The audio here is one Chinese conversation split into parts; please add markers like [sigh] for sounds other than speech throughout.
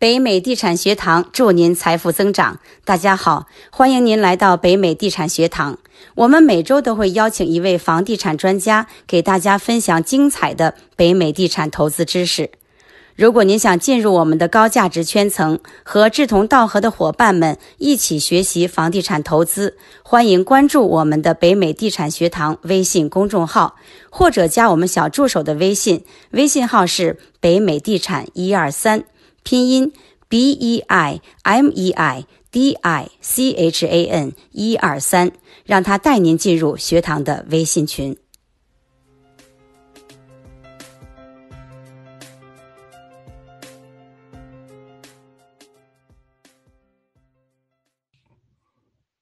北美地产学堂祝您财富增长。大家好，欢迎您来到北美地产学堂。我们每周都会邀请一位房地产专家，给大家分享精彩的北美地产投资知识。如果您想进入我们的高价值圈层，和志同道合的伙伴们一起学习房地产投资，欢迎关注我们的北美地产学堂微信公众号，或者加我们小助手的微信，微信号是北美地产一二三。拼音 b e i m e i d i c h a n 一二三，让他带您进入学堂的微信群。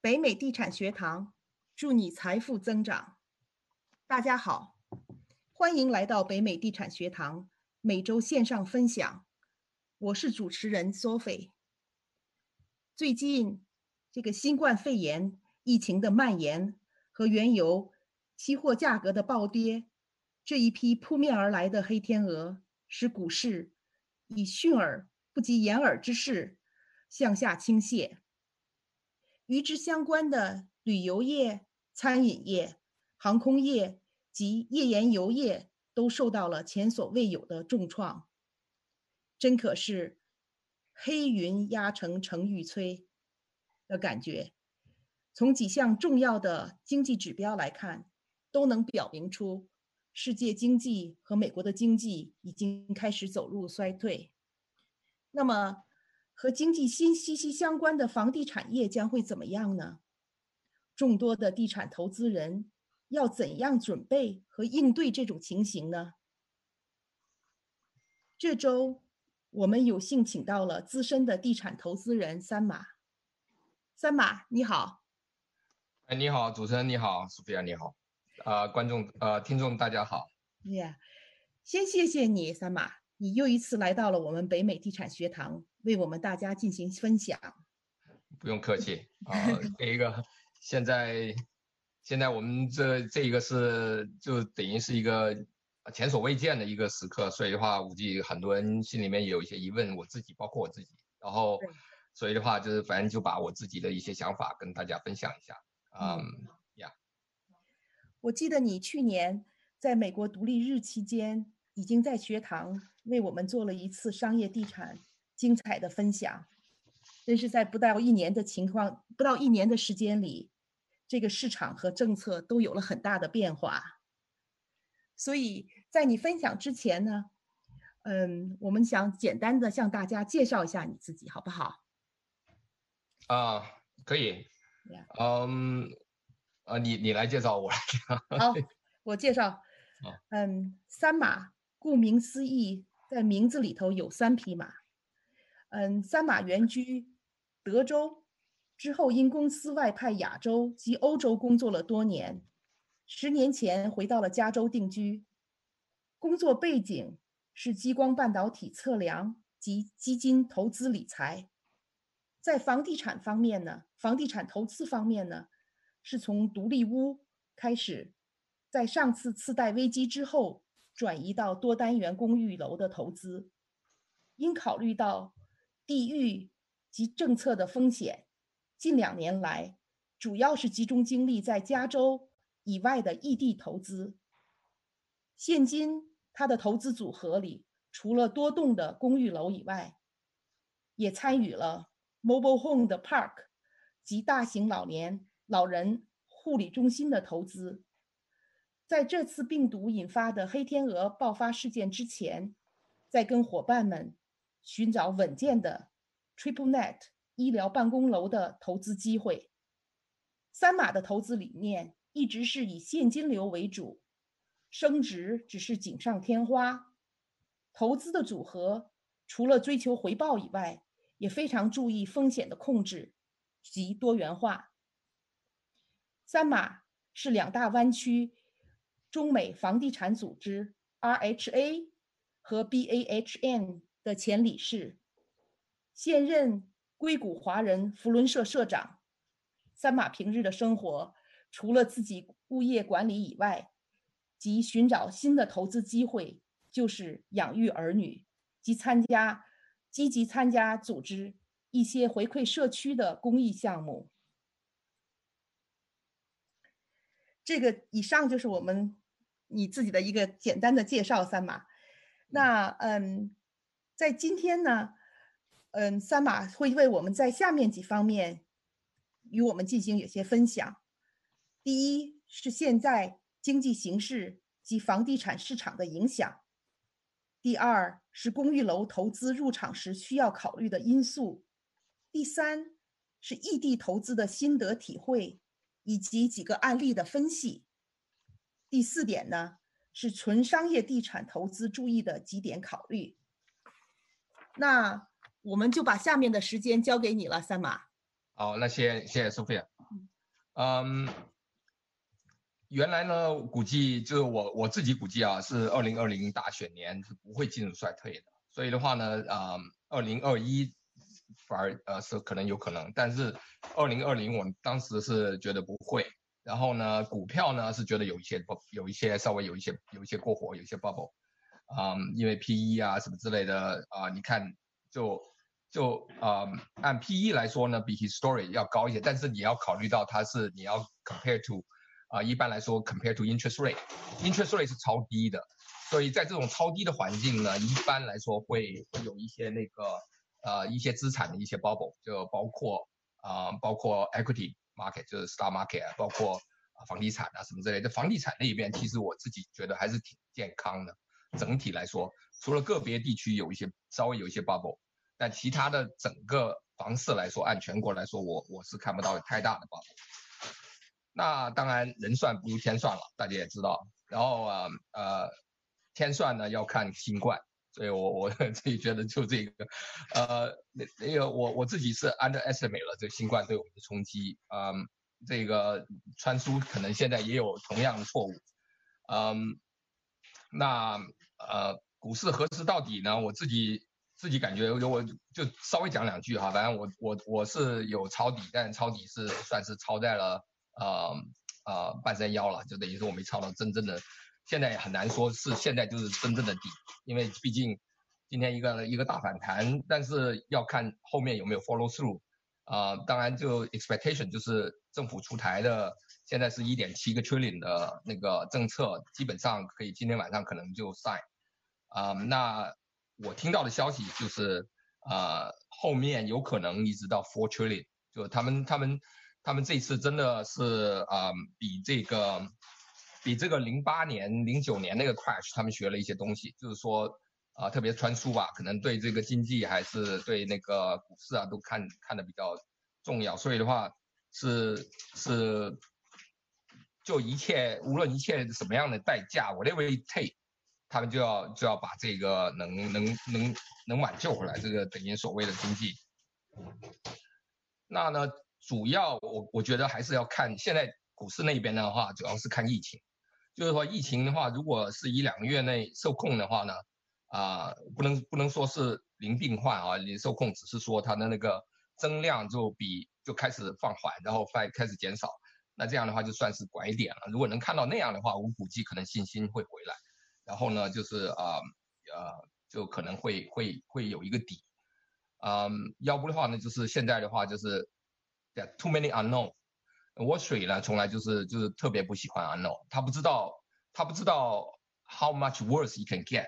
北美地产学堂，祝你财富增长。大家好，欢迎来到北美地产学堂每周线上分享。我是主持人 Sophie。最近，这个新冠肺炎疫情的蔓延和原油期货价格的暴跌，这一批扑面而来的黑天鹅，使股市以迅而不及掩耳之势向下倾泻。与之相关的旅游业、餐饮业、航空业及页岩油业都受到了前所未有的重创。真可是黑云压城城欲摧的感觉。从几项重要的经济指标来看，都能表明出世界经济和美国的经济已经开始走入衰退。那么，和经济息息息相关的房地产业将会怎么样呢？众多的地产投资人要怎样准备和应对这种情形呢？这周。我们有幸请到了资深的地产投资人三马。三马，你好。哎，你好，主持人你好，苏菲亚你好，啊，观众呃，听众大家好。Yeah，先谢谢你，三马，你又一次来到了我们北美地产学堂，为我们大家进行分享。不用客气啊，这一个现在现在我们这这一个是就等于是一个。前所未见的一个时刻，所以的话，估计很多人心里面也有一些疑问，我自己包括我自己，然后，所以的话，就是反正就把我自己的一些想法跟大家分享一下。嗯，呀，我记得你去年在美国独立日期间，已经在学堂为我们做了一次商业地产精彩的分享，真是在不到一年的情况，不到一年的时间里，这个市场和政策都有了很大的变化。所以在你分享之前呢，嗯，我们想简单的向大家介绍一下你自己，好不好？啊，可以。嗯，啊，你你来介绍，我来。好，我介绍。[laughs] 嗯，三马，顾名思义，在名字里头有三匹马。嗯，三马原居德州，之后因公司外派亚洲及欧洲工作了多年。十年前回到了加州定居，工作背景是激光半导体测量及基金投资理财。在房地产方面呢，房地产投资方面呢，是从独立屋开始，在上次次贷危机之后转移到多单元公寓楼的投资。因考虑到地域及政策的风险，近两年来主要是集中精力在加州。以外的异地投资，现今他的投资组合里，除了多栋的公寓楼以外，也参与了 mobile home 的 park 及大型老年老人护理中心的投资。在这次病毒引发的黑天鹅爆发事件之前，在跟伙伴们寻找稳健的 triple net 医疗办公楼的投资机会。三马的投资理念。一直是以现金流为主，升值只是锦上添花。投资的组合除了追求回报以外，也非常注意风险的控制及多元化。三马是两大湾区中美房地产组织 RHA 和 BAHN 的前理事，现任硅谷华人福伦社社长。三马平日的生活。除了自己物业管理以外，及寻找新的投资机会，就是养育儿女及参加积极参加组织一些回馈社区的公益项目。这个以上就是我们你自己的一个简单的介绍，三马。那嗯，在今天呢，嗯，三马会为我们在下面几方面与我们进行有些分享。第一是现在经济形势及房地产市场的影响；第二是公寓楼投资入场时需要考虑的因素；第三是异地投资的心得体会。以及几个案例的分析。第四点呢，是纯商业地产投资注意的几点考虑。那我们就把下面的时间交给你了，三马。好，那谢谢谢 Sophia。嗯，原来呢，估计就是我我自己估计啊，是二零二零大选年是不会进入衰退的。所以的话呢，啊，二零二一。反而呃是可能有可能，但是二零二零我当时是觉得不会，然后呢股票呢是觉得有一些不有一些稍微有一些有一些过火，有一些 bubble，啊，因为 P E 啊什么之类的啊，你看就就啊按 P E 来说呢比 history 要高一些，但是你要考虑到它是你要 compare to 啊一般来说 compare to interest rate，interest rate 是超低的，所以在这种超低的环境呢，一般来说会会有一些那个。呃，一些资产的一些 bubble，就包括啊，包括 equity market，就是 stock market，包括啊房地产啊什么之类的。房地产那一边，其实我自己觉得还是挺健康的。整体来说，除了个别地区有一些稍微有一些 bubble，但其他的整个房市来说，按全国来说，我我是看不到太大的 bubble。那当然人算不如天算了，大家也知道。然后啊呃，天算呢要看新冠。所以我我自己觉得就这个，呃，那那个我我自己是 underestimate 了这新冠对我们的冲击，嗯，这个传输可能现在也有同样的错误，嗯，那呃股市何时到底呢？我自己自己感觉我就稍微讲两句哈，反正我我我是有抄底，但抄底是算是抄在了呃呃半山腰了，就等于说我没抄到真正的。现在很难说是现在就是真正的底，因为毕竟今天一个一个大反弹，但是要看后面有没有 follow through，啊，当然就 expectation 就是政府出台的，现在是一点七个 trillion 的那个政策，基本上可以今天晚上可能就 sign，啊，那我听到的消息就是，呃，后面有可能一直到 four trillion，就他们他们他们这次真的是啊比这个。比这个零八年、零九年那个 crash，他们学了一些东西，就是说，啊，特别穿书吧，可能对这个经济还是对那个股市啊，都看看的比较重要。所以的话，是是，就一切无论一切什么样的代价，whatever it take，他们就要就要把这个能能能能挽救回来，这个等于所谓的经济。那呢，主要我我觉得还是要看现在股市那边的话，主要是看疫情。就是说，疫情的话，如果是一两个月内受控的话呢，啊，不能不能说是零病患啊，零受控只是说它的那个增量就比就开始放缓，然后开开始减少，那这样的话就算是拐点了。如果能看到那样的话，我估计可能信心会回来，然后呢，就是啊呃，就可能会会会有一个底，嗯，要不的话呢，就是现在的话就是 too many unknown。我水呢，从来就是就是特别不喜欢 unknown，他不知道他不知道 how much worse you can get，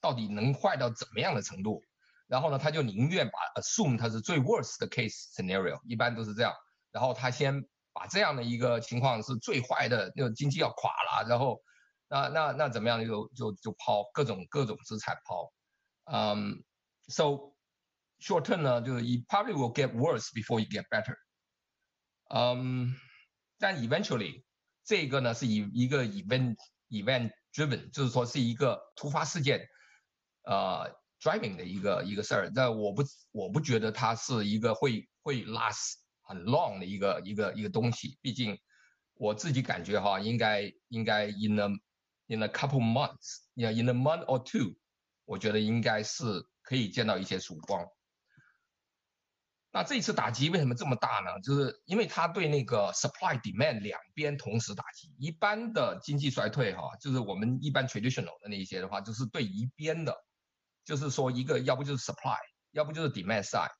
到底能坏到怎么样的程度，然后呢，他就宁愿把 assume 它是最 worst 的 case scenario，一般都是这样，然后他先把这样的一个情况是最坏的，那个经济要垮了，然后那那那怎么样就就就抛各种各种资产抛，嗯，so short term 呢，就是 you probably will get worse before you get better，嗯。但 eventually 这个呢是以一个 event event driven，就是说是一个突发事件，呃 driving 的一个一个事儿。但我不我不觉得它是一个会会 last 很 long 的一个一个一个东西。毕竟我自己感觉哈，应该应该 in a in a couple months，yeah in a month or two，我觉得应该是可以见到一些曙光。那这次打击为什么这么大呢？就是因为它对那个 supply demand 两边同时打击。一般的经济衰退哈，就是我们一般 traditional 的那一些的话，就是对一边的，就是说一个要不就是 supply，要不就是 demand side。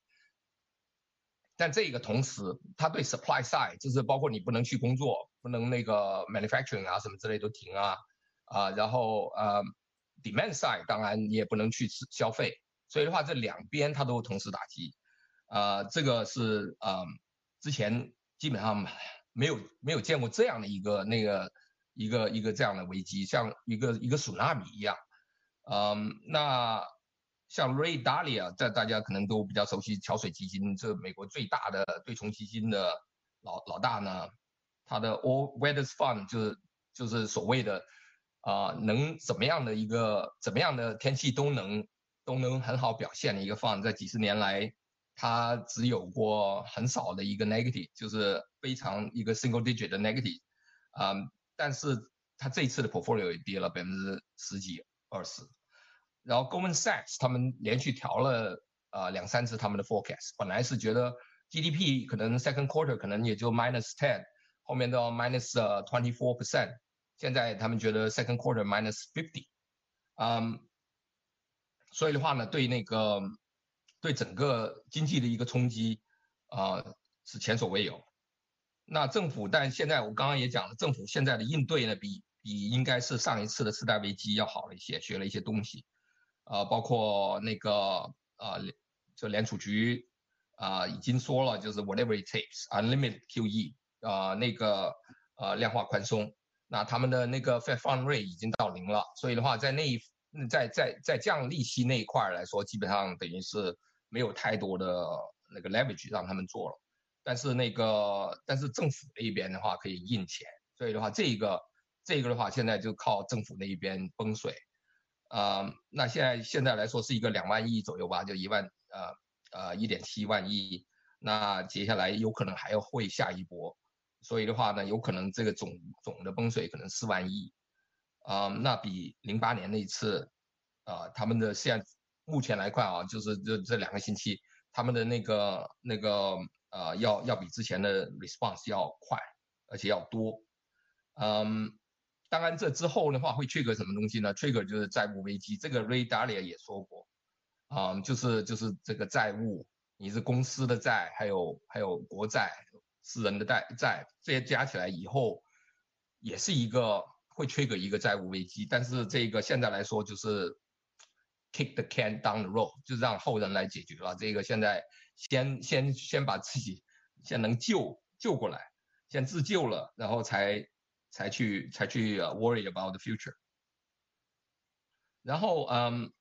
但这个同时，它对 supply side，就是包括你不能去工作，不能那个 manufacturing 啊什么之类都停啊啊，然后呃 demand side 当然你也不能去消费，所以的话这两边它都同时打击，啊，这个是呃之前基本上没有没有见过这样的一个那个一个一个这样的危机，像一个一个苏纳米一样，嗯，那。像 Ray Dalio，在大家可能都比较熟悉，桥水基金这美国最大的对冲基金的老老大呢，他的 All Weathers Fund 就是就是所谓的啊，能怎么样的一个怎么样的天气都能都能很好表现的一个 fund，在几十年来，它只有过很少的一个 negative，就是非常一个 single digit 的 negative，啊，但是它这一次的 portfolio 也跌了百分之十几二十。然后 Goldman Sachs 他们连续调了呃两三次他们的 forecast，本来是觉得 GDP 可能 second quarter 可能也就 minus ten，后面到 minus twenty four percent，现在他们觉得 second quarter minus fifty，嗯，所以的话呢，对那个对整个经济的一个冲击啊是前所未有。那政府，但现在我刚刚也讲了，政府现在的应对呢，比比应该是上一次的次贷危机要好了一些，学了一些东西。呃，包括那个呃，就联储局啊，已经说了，就是 whatever it takes unlimited QE 啊，那个呃量化宽松，那他们的那个 Fed Fund Rate 已经到零了，所以的话，在那一在在在降利息那一块来说，基本上等于是没有太多的那个 leverage 让他们做了，但是那个但是政府那边的话可以印钱，所以的话，这一个这个的话现在就靠政府那一边崩水。呃，那现在现在来说是一个两万亿左右吧，就一万呃呃一点七万亿。那接下来有可能还要会下一波，所以的话呢，有可能这个总总的崩水可能四万亿。啊，那比零八年那一次，啊，他们的现目前来看啊，就是这这两个星期，他们的那个那个呃，要要比之前的 response 要快，而且要多。嗯。当然，这之后的话会 trigger 什么东西呢？trigger 就是债务危机。这个 Ray Dalio 也说过，啊，就是就是这个债务，你是公司的债，还有还有国债、私人的债债，这些加起来以后，也是一个会 trigger 一个债务危机。但是这个现在来说就是 kick the can down the road，就是让后人来解决了。这个现在先先先把自己先能救救过来，先自救了，然后才。才去才去 worry about the future，然后嗯，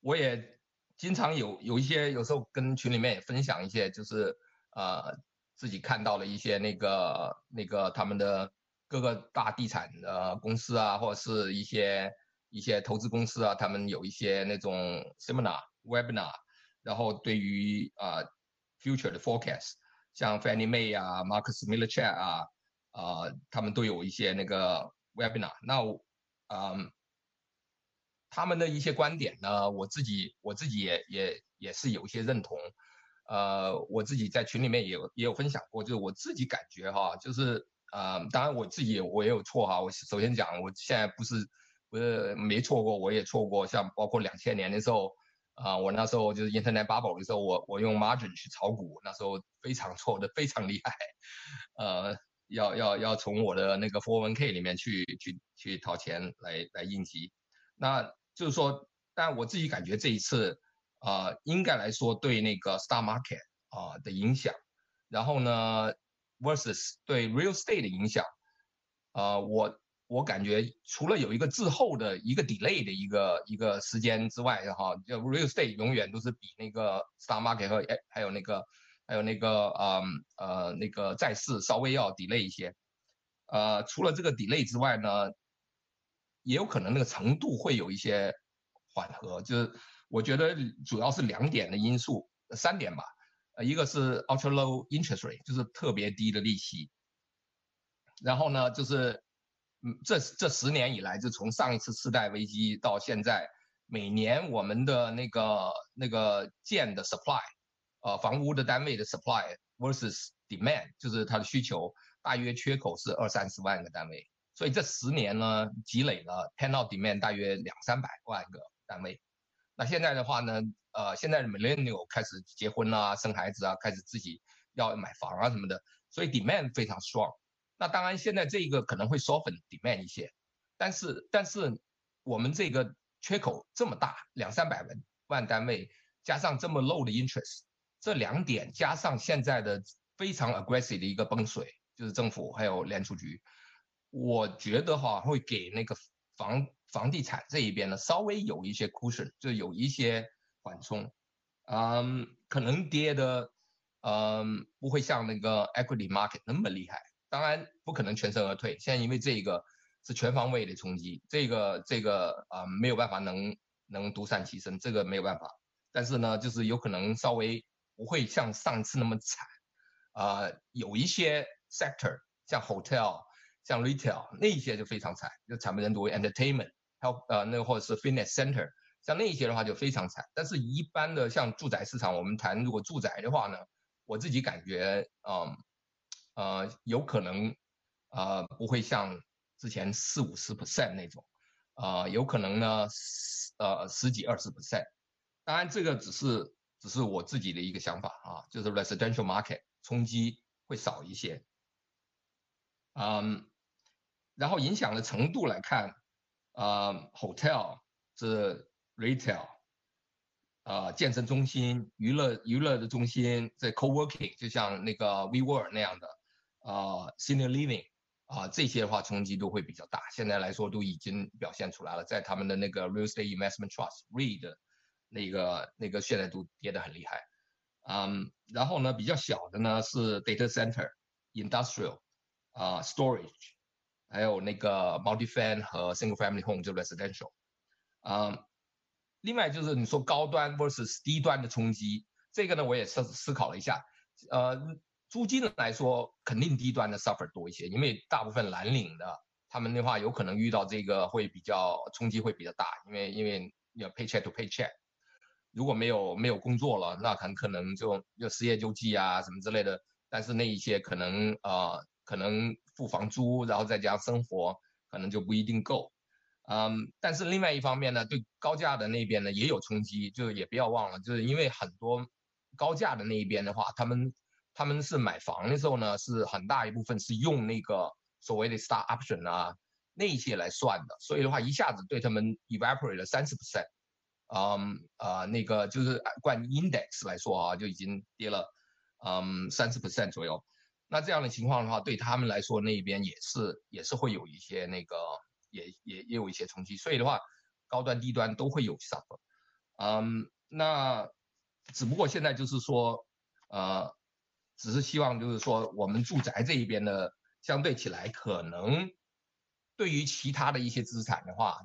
我也经常有有一些有时候跟群里面也分享一些，就是呃自己看到了一些那个那个他们的各个大地产呃公司啊，或者是一些一些投资公司啊，他们有一些那种 seminar webinar，然后对于啊 future 的 forecast，像 Fannie Mae 啊，Marcus m i l l e r c h a t 啊。啊，他们都有一些那个 webinar，那嗯，他们的一些观点呢，我自己我自己也也也是有一些认同，呃，我自己在群里面也有也有分享过，就是我自己感觉哈，就是呃，当然我自己我也有错哈，我首先讲，我现在不是不是没错过，我也错过，像包括两千年的时候，啊，我那时候就是 internet bubble 的时候，我我用 margin 去炒股，那时候非常错的非常厉害，呃。要要要从我的那个 401k 里面去去去掏钱来来应急，那就是说，但我自己感觉这一次啊，应该来说对那个 star market 啊的影响，然后呢 versus 对 real estate 的影响，啊，我我感觉除了有一个滞后的一个 delay 的一个一个时间之外，哈，就 real estate 永远都是比那个 star market 和还有那个。还有那个呃呃那个债市稍微要 delay 一些，呃除了这个 delay 之外呢，也有可能那个程度会有一些缓和，就是我觉得主要是两点的因素，三点吧，呃一个是 ultra low interest rate，就是特别低的利息，然后呢就是嗯这这十年以来，就从上一次次贷危机到现在，每年我们的那个那个建的 supply。呃，房屋的单位的 supply versus demand，就是它的需求大约缺口是二三十万个单位，所以这十年呢积累了 panel demand 大约两三百万个单位，那现在的话呢，呃，现在的 millennial 开始结婚啊，生孩子啊，开始自己要买房啊什么的，所以 demand 非常 strong。那当然现在这个可能会 soften demand 一些，但是但是我们这个缺口这么大，两三百万万单位，加上这么 low 的 interest，这两点加上现在的非常 aggressive 的一个崩水，就是政府还有联储局，我觉得哈会给那个房。房地产这一边呢，稍微有一些 cushion，就有一些缓冲，嗯，可能跌的，嗯，不会像那个 equity market 那么厉害。当然不可能全身而退。现在因为这个是全方位的冲击，这个这个啊没有办法能能独善其身，这个没有办法。但是呢，就是有可能稍微不会像上次那么惨，啊，有一些 sector 像 hotel、像 retail 那些就非常惨，就惨不忍睹，entertainment。还有呃，那或者是 fitness center，像那些的话就非常惨。但是，一般的像住宅市场，我们谈如果住宅的话呢，我自己感觉，嗯，呃有可能，呃，不会像之前四五十 percent 那种，呃，有可能呢，呃，十几二十 percent。当然，这个只是只是我自己的一个想法啊，就是 residential market 冲击会少一些，嗯，然后影响的程度来看。啊，hotel 是 retail，啊，健身中心、娱乐娱乐的中心，在 co-working，就像那个 WeWork 那样的，啊，senior living，啊，这些的话冲击都会比较大。现在来说都已经表现出来了，在他们的那个 real estate investment trust REIT 那个那个现在都跌得很厉害。嗯，然后呢，比较小的呢是 data center、industrial，啊，storage。还有那个 multi-family 和 single-family home 就 residential，啊，另外就是你说高端 versus 低端的冲击，这个呢我也思思考了一下，呃，租金来说肯定低端的 suffer 多一些，因为大部分蓝领的他们的话有可能遇到这个会比较冲击会比较大，因为因为要 paycheck to paycheck，如果没有没有工作了，那很可能就就失业救济啊什么之类的，但是那一些可能啊可能。付房租，然后再加上生活，可能就不一定够。嗯，但是另外一方面呢，对高价的那边呢也有冲击，就是也不要忘了，就是因为很多高价的那一边的话，他们他们是买房的时候呢，是很大一部分是用那个所谓的 star option 啊那些来算的，所以的话一下子对他们 evaporate 了三十 percent。嗯啊，那个就是按 index 来说啊，就已经跌了嗯三十 percent 左右。那这样的情况的话，对他们来说那边也是也是会有一些那个也也也有一些冲击，所以的话，高端低端都会有 suffer。嗯，那只不过现在就是说，呃，只是希望就是说我们住宅这一边呢，相对起来可能对于其他的一些资产的话，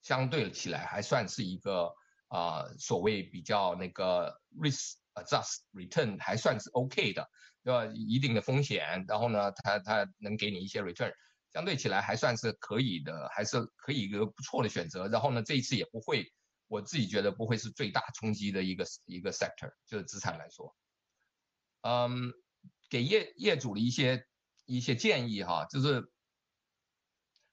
相对起来还算是一个啊所谓比较那个 risk adjust return 还算是 OK 的。对吧？一定的风险，然后呢，它它能给你一些 return，相对起来还算是可以的，还是可以一个不错的选择。然后呢，这一次也不会，我自己觉得不会是最大冲击的一个一个 sector，就是资产来说。嗯，给业业主的一些一些建议哈，就是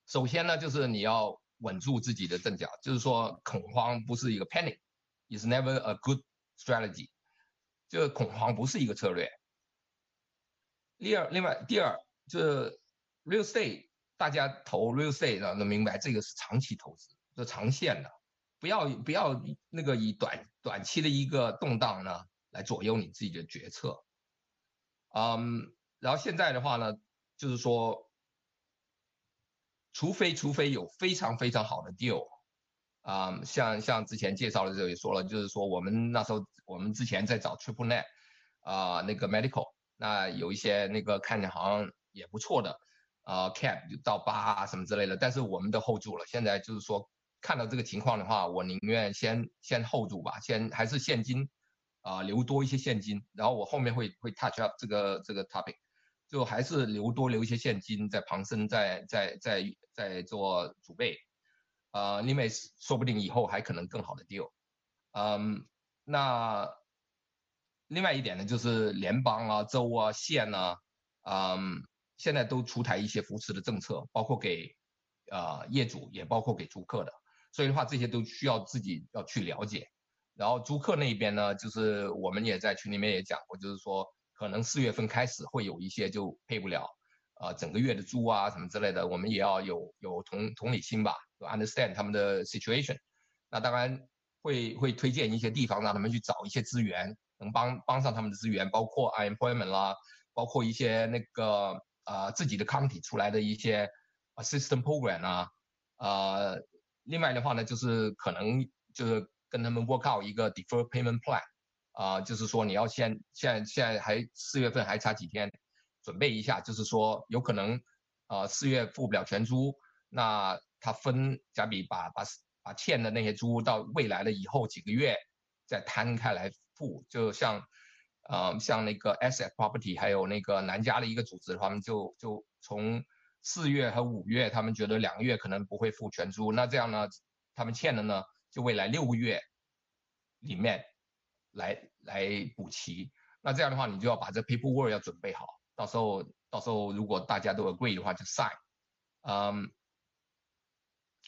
首先呢，就是你要稳住自己的阵脚，就是说恐慌不是一个 panic，is never a good strategy，就是恐慌不是一个策略。第二，另外第二就是 real estate，大家投 real estate 的能明白这个是长期投资，是长线的，不要不要那个以短短期的一个动荡呢来左右你自己的决策。嗯，然后现在的话呢，就是说，除非除非有非常非常好的 deal，啊，像像之前介绍的时候也说了，就是说我们那时候我们之前在找 triple net，啊，那个 medical。那有一些那个看着好像也不错的，呃，cap 到八啊什么之类的，但是我们都 hold 住了。现在就是说看到这个情况的话，我宁愿先先 hold 住吧，先还是现金，啊，留多一些现金，然后我后面会会 touch up 这个这个 topic，就还是留多留一些现金在旁身，在在在在做储备，呃，因为说不定以后还可能更好的 deal，嗯，那。另外一点呢，就是联邦啊、州啊、县啊，嗯，现在都出台一些扶持的政策，包括给呃业主，也包括给租客的。所以的话，这些都需要自己要去了解。然后租客那边呢，就是我们也在群里面也讲过，就是说可能四月份开始会有一些就配不了，呃，整个月的租啊什么之类的，我们也要有有同同理心吧就，understand 他们的 situation。那当然会会推荐一些地方让他们去找一些资源，能帮帮上他们的资源，包括 unemployment 啦，包括一些那个呃自己的 county 出来的一些 assistant program 啊，呃，另外的话呢，就是可能就是。跟他们 work out 一个 defer payment plan，啊，就是说你要先现在现在还四月份还差几天，准备一下，就是说有可能，呃，四月付不了全租，那他分假比把把把欠的那些租到未来的以后几个月再摊开来付，就像，呃，像那个 asset property 还有那个南加的一个组织，他们就就从四月和五月，他们觉得两个月可能不会付全租，那这样呢，他们欠的呢？就未来六个月里面来来补齐，那这样的话，你就要把这 paperwork 要准备好，到时候到时候如果大家都 agree 的话就 sign。嗯，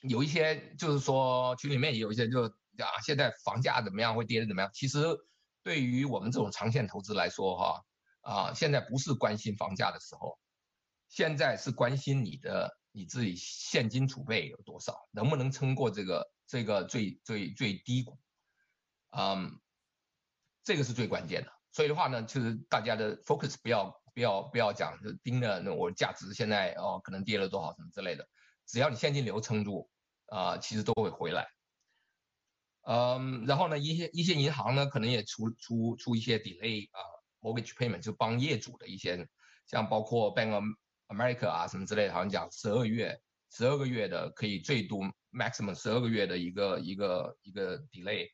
有一些就是说群里面也有一些就啊，现在房价怎么样，会跌的怎么样？其实对于我们这种长线投资来说，哈啊，现在不是关心房价的时候，现在是关心你的你自己现金储备有多少，能不能撑过这个。这个最最最低谷，嗯，这个是最关键的。所以的话呢，其实大家的 focus 不要不要不要讲就盯着那我价值现在哦可能跌了多少什么之类的，只要你现金流撑住啊，其实都会回来。嗯，然后呢，一些一些银行呢可能也出出出一些 delay 啊 mortgage payment 就帮业主的一些，像包括 Bank of America 啊什么之类的，好像讲十二月十二个月的可以最多。Maximum 十二个月的一个一个一个 delay，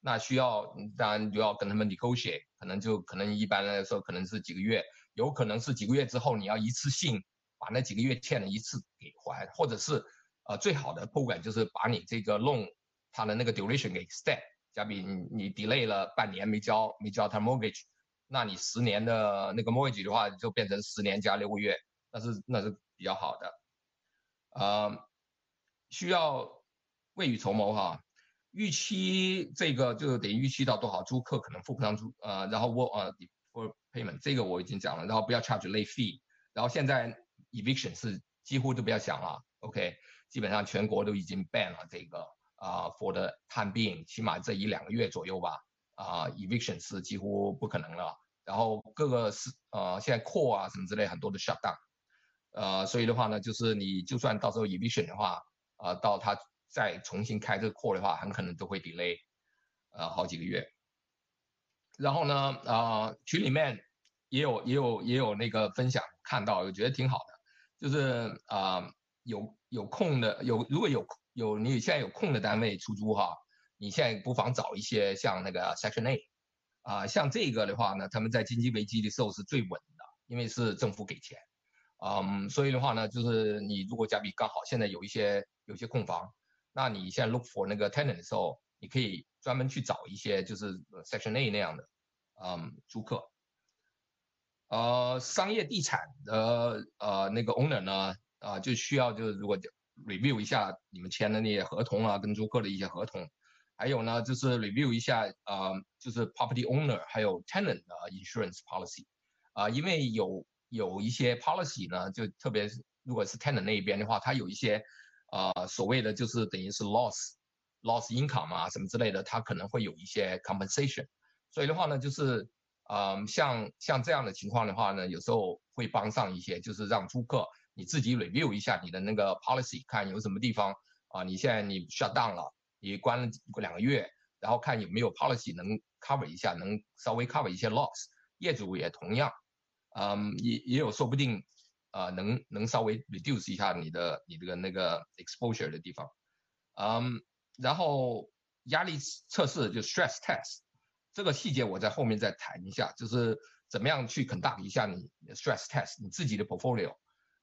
那需要当然就要跟他们 negotiate，可能就可能一般来说可能是几个月，有可能是几个月之后你要一次性把那几个月欠的一次给还，或者是呃最好的 program 就是把你这个 loan 它的那个 duration 给 extend，假比你 delay 了半年没交没交他 mortgage，那你十年的那个 mortgage 的话就变成十年加六个月，那是那是比较好的，呃。需要未雨绸缪哈，预期这个就是等于预期到多少租客可能付不上租，呃，然后我呃 for payment 这个我已经讲了，然后不要 charge late fee，然后现在 eviction 是几乎都不要想了，OK，基本上全国都已经 ban 了这个啊 for the time being，起码这一两个月左右吧，啊 eviction 是几乎不可能了，然后各个是呃现在 core 啊什么之类很多的 shut down，呃，所以的话呢，就是你就算到时候 eviction 的话。啊，到他再重新开这个扩的话，很可能都会 delay，呃，好几个月。然后呢，啊，群里面也有也有也有那个分享，看到我觉得挺好的，就是啊，有有空的有如果有有你现在有空的单位出租哈，你现在不妨找一些像那个 Section A，啊，像这个的话呢，他们在经济危机的时候是最稳的，因为是政府给钱。嗯，所以的话呢，就是你如果家里刚好现在有一些有些空房，那你现在 look for 那个 tenant 的时候，你可以专门去找一些就是 section A 那样的，嗯，租客。呃，商业地产的呃那个 owner 呢，啊，就需要就是如果 review 一下你们签的那些合同啊，跟租客的一些合同，还有呢就是 review 一下啊，就是 property owner 还有 tenant 的 insurance policy，啊，因为有。有一些 policy 呢，就特别是如果是 tenant 那一边的话，它有一些，呃，所谓的就是等于是 loss，loss income 啊什么之类的，它可能会有一些 compensation。所以的话呢，就是，嗯，像像这样的情况的话呢，有时候会帮上一些，就是让租客你自己 review 一下你的那个 policy，看有什么地方啊，你现在你 shut down 了，你关了两个月，然后看有没有 policy 能 cover 一下，能稍微 cover 一些 loss。业主也同样。嗯，也也有说不定，呃，能能稍微 reduce 一下你的你这个那个 exposure 的地方，嗯，然后压力测试就 stress test，这个细节我在后面再谈一下，就是怎么样去 conduct 一下你 stress test 你自己的 portfolio，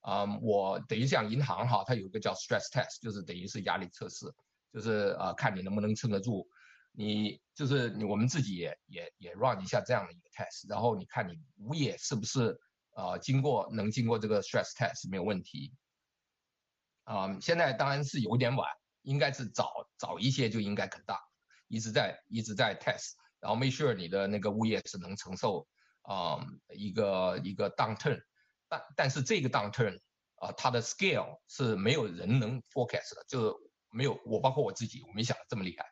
嗯，我等于像银行哈，它有一个叫 stress test，就是等于是压力测试，就是呃看你能不能撑得住。你就是你，我们自己也也也 run 一下这样的一个 test，然后你看你物业是不是呃经过能经过这个 stress test 没有问题。啊，现在当然是有点晚，应该是早早一些就应该更大，一直在一直在 test，然后 make sure 你的那个物业是能承受啊一个一个 downturn，但但是这个 downturn 啊它的 scale 是没有人能 forecast 的，就是没有我包括我自己我没想的这么厉害。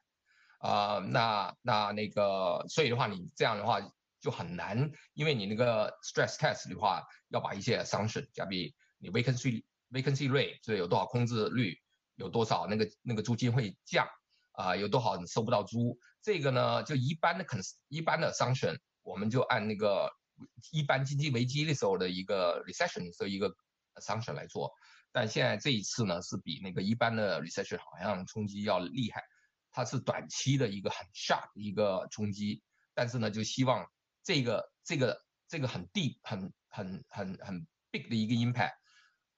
啊那那那个所以的话你这样的话就很难，因为你那个 stress test 的话要把一些 assumption，假比你 vacancy vacancy rate 就有多少空置率。有多少那个那个租金会降啊？有多少你收不到租？这个呢，就一般的 cons 一般的 assumption，我们就按那个一般经济危机的时候的一个 recession 的一个 assumption 来做。但现在这一次呢，是比那个一般的 recession 好像冲击要厉害。它是短期的一个很 sharp 的一个冲击，但是呢，就希望这个这个这个很低很很很很 big 的一个 impact。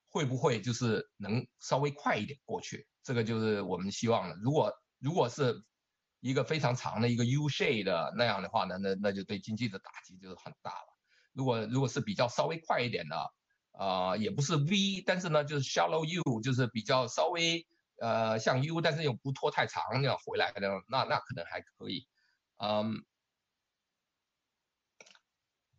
会不会就是能稍微快一点过去？这个就是我们希望的。如果如果是一个非常长的一个 U shape 的那样的话呢，那那就对经济的打击就是很大了。如果如果是比较稍微快一点的，啊，也不是 V，但是呢就是 shallow U，就是比较稍微呃像 U，但是又不拖太长那样回来的，那那可能还可以。嗯，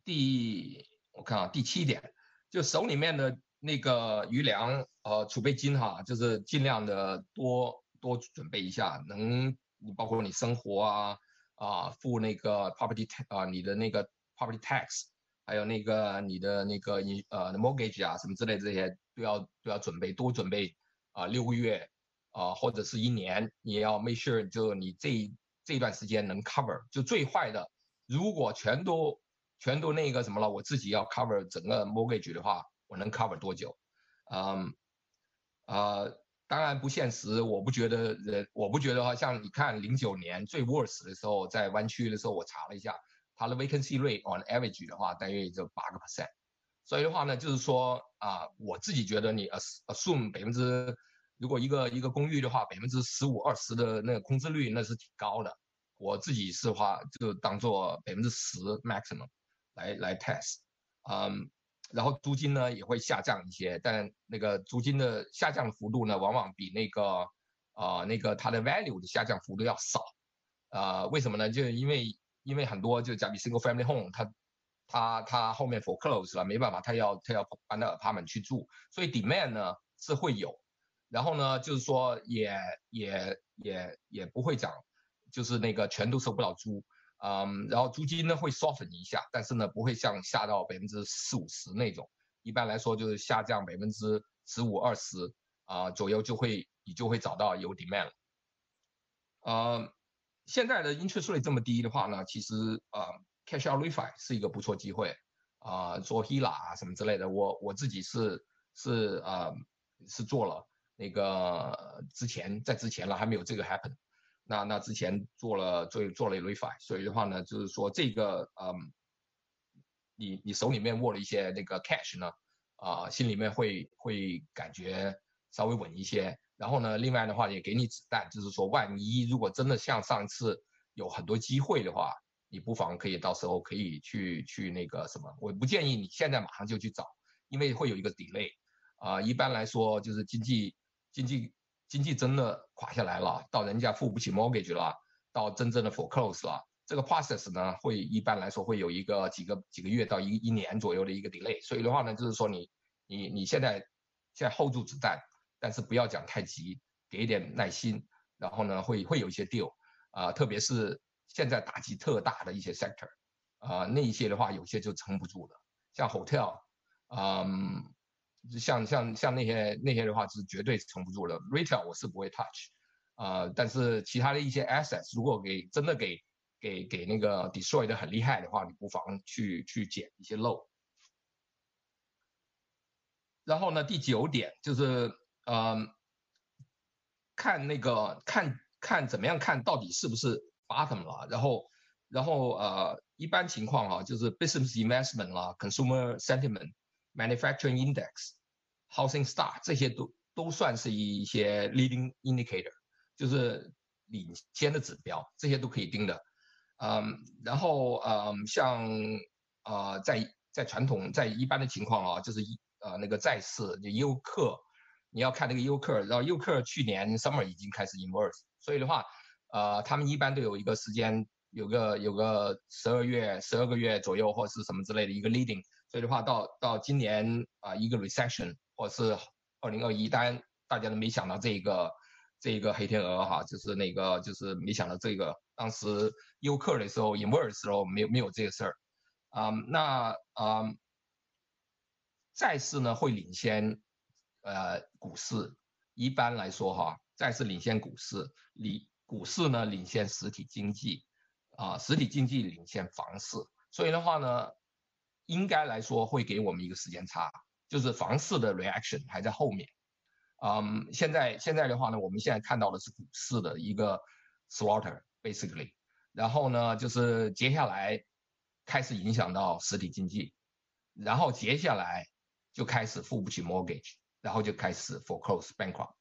第我看啊，第七点就手里面的。那个余粮呃储备金哈，就是尽量的多多准备一下，能你包括你生活啊啊付那个 property tax 啊你的那个 property tax，还有那个你的那个你呃 mortgage 啊什么之类这些都要都要准备多准备啊六个月啊或者是一年，你要 make sure 就你这这段时间能 cover，就最坏的如果全都全都那个什么了，我自己要 cover 整个 mortgage 的话。我能 cover 多久？嗯，呃，当然不现实。我不觉得人，我不觉得哈，像你看零九年最 worst 的时候，在湾区的时候，我查了一下，它的 vacancy rate on average 的话，大约也就八个 percent。所以的话呢，就是说啊，我自己觉得你 assume 百分之，如果一个一个公寓的话，百分之十五二十的那个空置率，那是挺高的。我自己是话就当做百分之十 maximum 来来 test，嗯。然后租金呢也会下降一些，但那个租金的下降幅度呢，往往比那个啊那个它的 value 的下降幅度要少，啊为什么呢？就是因为因为很多就假比 single family home，它它它后面 foreclose 了，没办法，他要他要搬到 apartment 去住，所以 demand 呢是会有，然后呢就是说也也也也不会涨，就是那个全都收不到租。嗯，然后租金呢会 soften 一下，但是呢不会像下到百分之四五十那种，一般来说就是下降百分之十五二十啊左右就会你就会找到有 demand 了。呃，现在的 interest rate 这么低的话呢，其实啊 cash out refi 是一个不错机会啊，做 HELA 啊什么之类的，我我自己是是啊是做了那个之前在之前了还没有这个 happen。那那之前做了做做了 refi，所以的话呢，就是说这个嗯，你你手里面握了一些那个 cash 呢，啊，心里面会会感觉稍微稳一些。然后呢，另外的话也给你子弹，就是说万一如果真的像上次有很多机会的话，你不妨可以到时候可以去去那个什么。我不建议你现在马上就去找，因为会有一个 delay。啊，一般来说就是经济经济。经济真的垮下来了，到人家付不起 mortgage 了，到真正的 foreclose 了，这个 process 呢，会一般来说会有一个几个几个月到一一年左右的一个 delay。所以的话呢，就是说你你你现在现在 hold 住子弹，但是不要讲太急，给一点耐心，然后呢会会有一些 deal 啊，特别是现在打击特大的一些 sector 啊，那一些的话有些就撑不住了，像 hotel，嗯。像像像那些那些的话是绝对撑不住的。Retail 我是不会 touch，啊，但是其他的一些 assets 如果给真的给给给那个 destroy 的很厉害的话，你不妨去去捡一些漏。然后呢，第九点就是嗯，看那个看看怎么样看到底是不是 bottom 了。然后然后呃，一般情况啊，就是 business investment 啦，consumer sentiment。Manufacturing Index、Housing Start 这些都都算是一些 leading indicator，就是领先的指标，这些都可以盯的。嗯，然后嗯，像啊，在在传统在一般的情况啊，就是一呃那个债市就优客，你要看那个优客，然后优客去年 summer 已经开始 inverse，所以的话，呃，他们一般都有一个时间，有个有个十二月十二个月左右或是什么之类的一个 leading，所以的话到到今年啊一个 recession 或是二零二一，当然大家都没想到这个这个黑天鹅哈，就是那个就是没想到这个当时优客的时候 inverse 的时候没有没有这个事儿，啊，那啊。债市呢会领先，呃，股市一般来说哈，债市领先股市，领股市呢领先实体经济，啊，实体经济领先房市，所以的话呢，应该来说会给我们一个时间差，就是房市的 reaction 还在后面，嗯，现在现在的话呢，我们现在看到的是股市的一个 slaughter basically，然后呢，就是接下来开始影响到实体经济，然后接下来。就开始付不起 mortgage，然后就开始 foreclose bankrupt，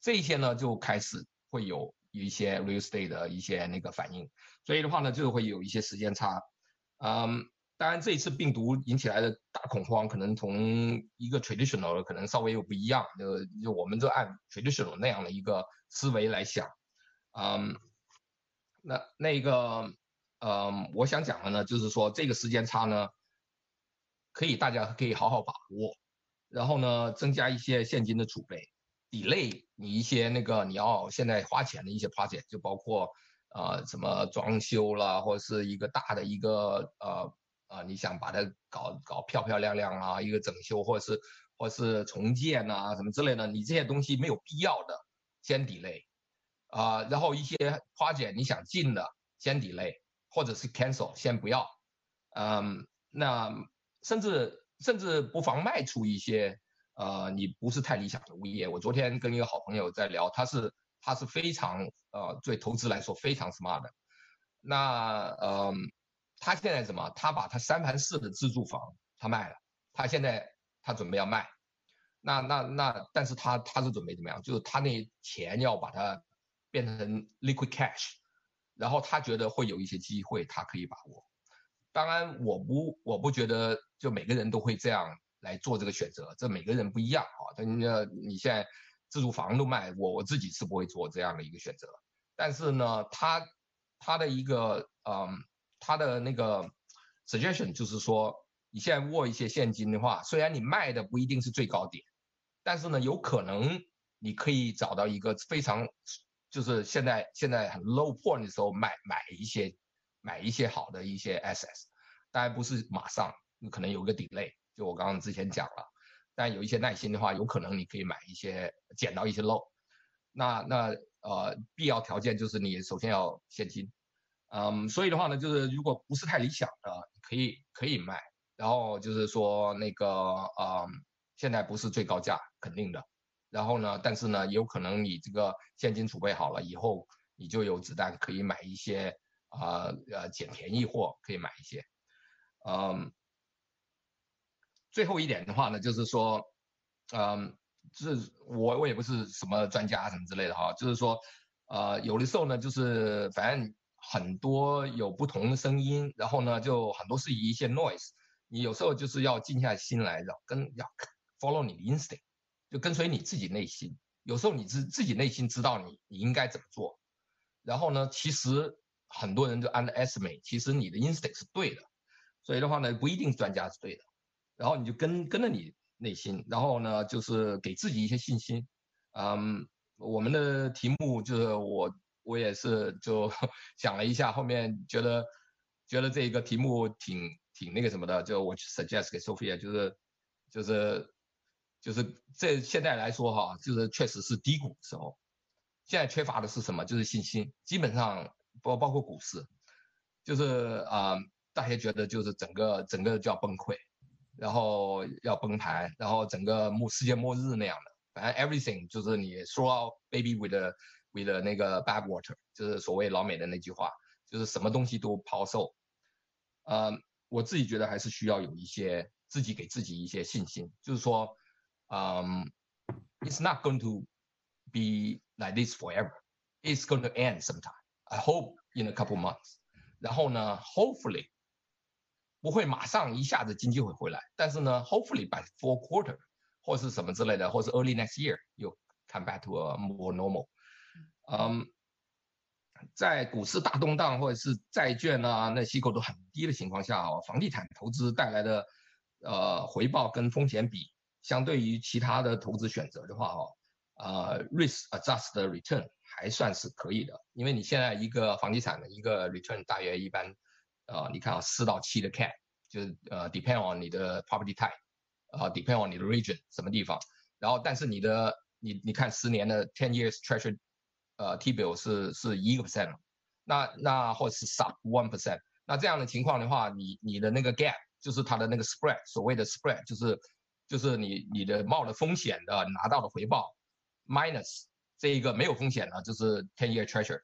这些呢就开始会有一些 real estate 的一些那个反应，所以的话呢就会有一些时间差。嗯，当然这一次病毒引起来的大恐慌，可能从一个 traditional 可能稍微又不一样，就就我们就按 traditional 那样的一个思维来想。嗯，那那个，嗯，我想讲的呢，就是说这个时间差呢，可以大家可以好好把握。然后呢，增加一些现金的储备，delay 你一些那个你要现在花钱的一些 project，就包括呃什么装修啦，或者是一个大的一个呃啊你想把它搞搞漂漂亮亮啊，一个整修或者是或者是重建呐什么之类的，你这些东西没有必要的先 delay 啊，然后一些 project 你想进的先 delay，或者是 cancel 先不要，嗯，那甚至。甚至不妨卖出一些，呃，你不是太理想的物业。我昨天跟一个好朋友在聊，他是他是非常呃，对投资来说非常 smart。那呃，他现在什么？他把他三盘四的自住房他卖了，他现在他准备要卖。那那那，但是他他是准备怎么样？就是他那钱要把它变成 liquid cash，然后他觉得会有一些机会，他可以把握。当然，我不我不觉得。就每个人都会这样来做这个选择，这每个人不一样啊。但你你现在自住房都卖，我我自己是不会做这样的一个选择。但是呢，他他的一个嗯，他的那个 suggestion 就是说，你现在握一些现金的话，虽然你卖的不一定是最高点，但是呢，有可能你可以找到一个非常就是现在现在很 low point 的时候买买一些买一些好的一些 SS，当然不是马上。你可能有个 delay，就我刚刚之前讲了，但有一些耐心的话，有可能你可以买一些捡到一些漏。那那呃，必要条件就是你首先要现金，嗯，所以的话呢，就是如果不是太理想的，可以可以卖。然后就是说那个呃，现在不是最高价肯定的。然后呢，但是呢，有可能你这个现金储备好了以后，你就有子弹可以买一些啊呃捡便宜货，可以买一些，嗯。最后一点的话呢，就是说，嗯，是我我也不是什么专家什么之类的哈，就是说，呃，有的时候呢，就是反正很多有不同的声音，然后呢，就很多是一些 noise，你有时候就是要静下心来，要跟要 follow 你的 instinct，就跟随你自己内心。有时候你自自己内心知道你你应该怎么做，然后呢，其实很多人就 underestimate，其实你的 instinct 是对的，所以的话呢，不一定专家是对的。然后你就跟跟着你内心，然后呢，就是给自己一些信心。嗯，我们的题目就是我我也是就 [laughs] 想了一下，后面觉得觉得这一个题目挺挺那个什么的，就我 suggest 给 Sophia，就是就是就是这现在来说哈，就是确实是低谷时候，现在缺乏的是什么？就是信心。基本上包包括股市，就是啊，大家觉得就是整个整个就要崩溃。然后要崩盘，然后整个末世界末日那样的，反正 everything 就是你说 baby with 为了那个 bad water，就是所谓老美的那句话，就是什么东西都抛售。呃，我自己觉得还是需要有一些自己给自己一些信心，就是说，嗯，it's not going to be like this forever. It's going to end sometime. I hope in a couple months. 然后呢，hopefully. 不会马上一下子经济会回来，但是呢，hopefully by four quarter 或是什么之类的，或是 early next year 又 come back to a more normal。嗯，在股市大动荡或者是债券啊那息口都很低的情况下哦，房地产投资带来的呃回报跟风险比，相对于其他的投资选择的话哦，呃 risk adjusted return 还算是可以的，因为你现在一个房地产的一个 return 大约一般，呃，你看啊四到七的 cap，就是呃 depend on 你的 property type，呃 depend on 你的 region 什么地方，然后但是你的你你看十年的 ten years treasury。呃，T bill 是是一个 percent，那那或者是 sub one percent，那这样的情况的话，你你的那个 gap 就是它的那个 spread，所谓的 spread 就是就是你你的冒的风险的拿到的回报 minus 这一个没有风险的，就是 ten year treasury，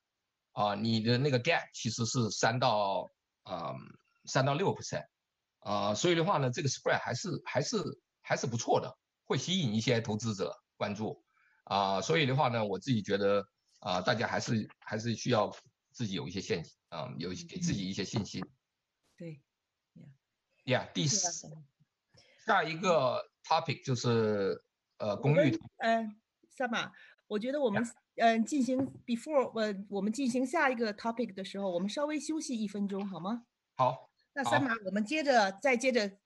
啊，你的那个 gap 其实是三到呃三到六 percent，啊，所以的话呢，这个 spread 还是还是还是不错的，会吸引一些投资者关注，啊，所以的话呢，我自己觉得。啊，大家还是还是需要自己有一些信心啊，有给自己一些信心。对，Yeah，第四，下一个 topic 就是呃公寓。嗯，三马，我觉得我们嗯进行 before 呃我们进行下一个 topic 的时候，我们稍微休息一分钟好吗？好。那三马，我们接着再接着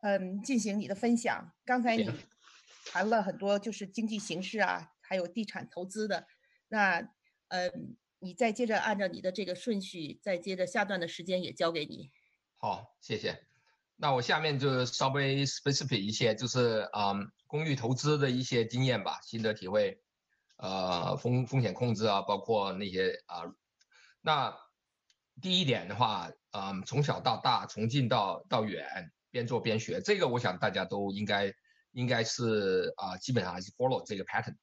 嗯进行你的分享。刚才你谈了很多就是经济形势啊，还有地产投资的。那，嗯，你再接着按照你的这个顺序，再接着下段的时间也交给你。好，谢谢。那我下面就稍微 specific 一些，就是啊，公寓投资的一些经验吧，心得体会，呃，风风险控制啊，包括那些啊。那第一点的话，嗯，从小到大，从近到到远，边做边学，这个我想大家都应该应该是啊，基本上还是 follow 这个 pattern。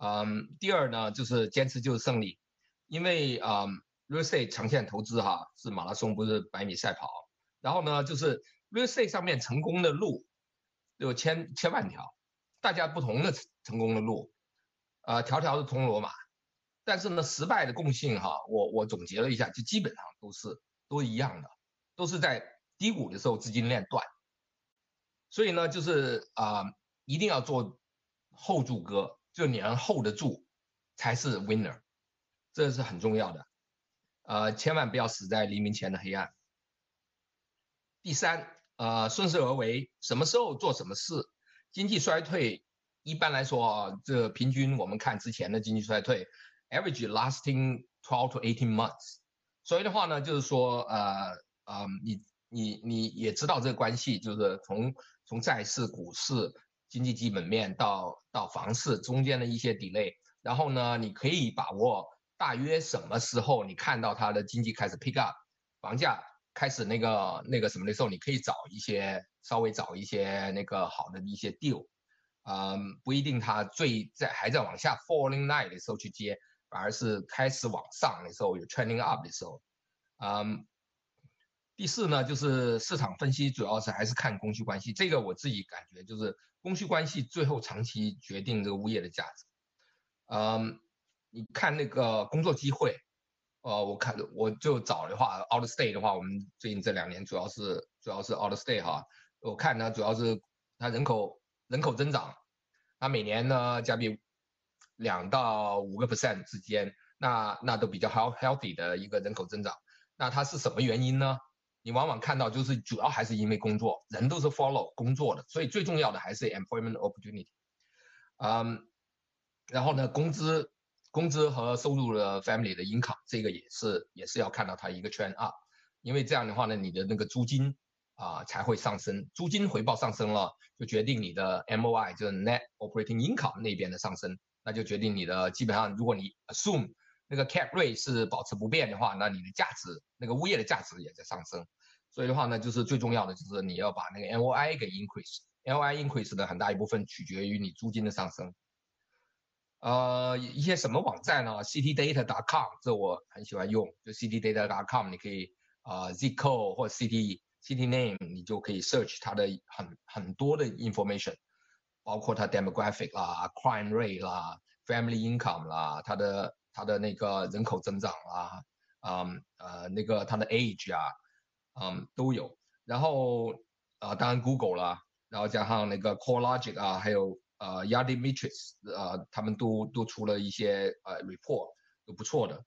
嗯，第二呢，就是坚持就是胜利，因为啊，real estate 长线投资哈是马拉松，不是百米赛跑。然后呢，就是 real estate 上面成功的路有千千万条，大家不同的成功的路，啊，条条是通罗马。但是呢，失败的共性哈，我我总结了一下，就基本上都是都一样的，都是在低谷的时候资金链断。所以呢，就是啊，一定要做后柱哥。就你能 hold 得住，才是 winner，这是很重要的，呃，千万不要死在黎明前的黑暗。第三，呃，顺势而为，什么时候做什么事。经济衰退，一般来说啊，这平均我们看之前的经济衰退，average lasting twelve to eighteen months。所以的话呢，就是说，呃，呃，你你你也知道这个关系，就是从从债市、股市。经济基本面到到房市中间的一些 delay，然后呢，你可以把握大约什么时候你看到它的经济开始 pick up，房价开始那个那个什么的时候，你可以找一些稍微找一些那个好的一些 deal，嗯，不一定它最在还在往下 falling night 的时候去接，反而是开始往上的时候有 trending up 的时候，嗯。第四呢，就是市场分析，主要是还是看供需关系。这个我自己感觉就是供需关系最后长期决定这个物业的价值。嗯，你看那个工作机会，呃，我看我就找的话，out state 的话，我们最近这两年主要是主要是 out state 哈。我看呢，主要是它人口人口增长，它每年呢加币两到五个 percent 之间，那那都比较 healthy 的一个人口增长。那它是什么原因呢？你往往看到就是主要还是因为工作，人都是 follow 工作的，所以最重要的还是 employment opportunity。嗯，然后呢，工资、工资和收入的 family 的 income，这个也是也是要看到它一个 trend up，因为这样的话呢，你的那个租金啊才会上升，租金回报上升了，就决定你的 MOI 就是 net operating income 那边的上升，那就决定你的基本上，如果你 assume 那个 cap rate 是保持不变的话，那你的价值，那个物业的价值也在上升。所以的话呢，就是最重要的就是你要把那个 NOI 给 increase，NOI increase 的很大一部分取决于你租金的上升。呃，一些什么网站呢？CityData.com，这我很喜欢用，就 CityData.com，你可以啊 Zco 或 City CityName，你就可以 search 它的很很多的 information，包括它 demographic 啦、crime rate 啦、family income 啦、它的它的那个人口增长啦，嗯呃那个它的 age 啊。嗯，都有。然后啊，当然 Google 啦，然后加上那个 CoreLogic 啊，还有呃 Yardi Matrix 呃，他们都都出了一些呃 report，都不错的。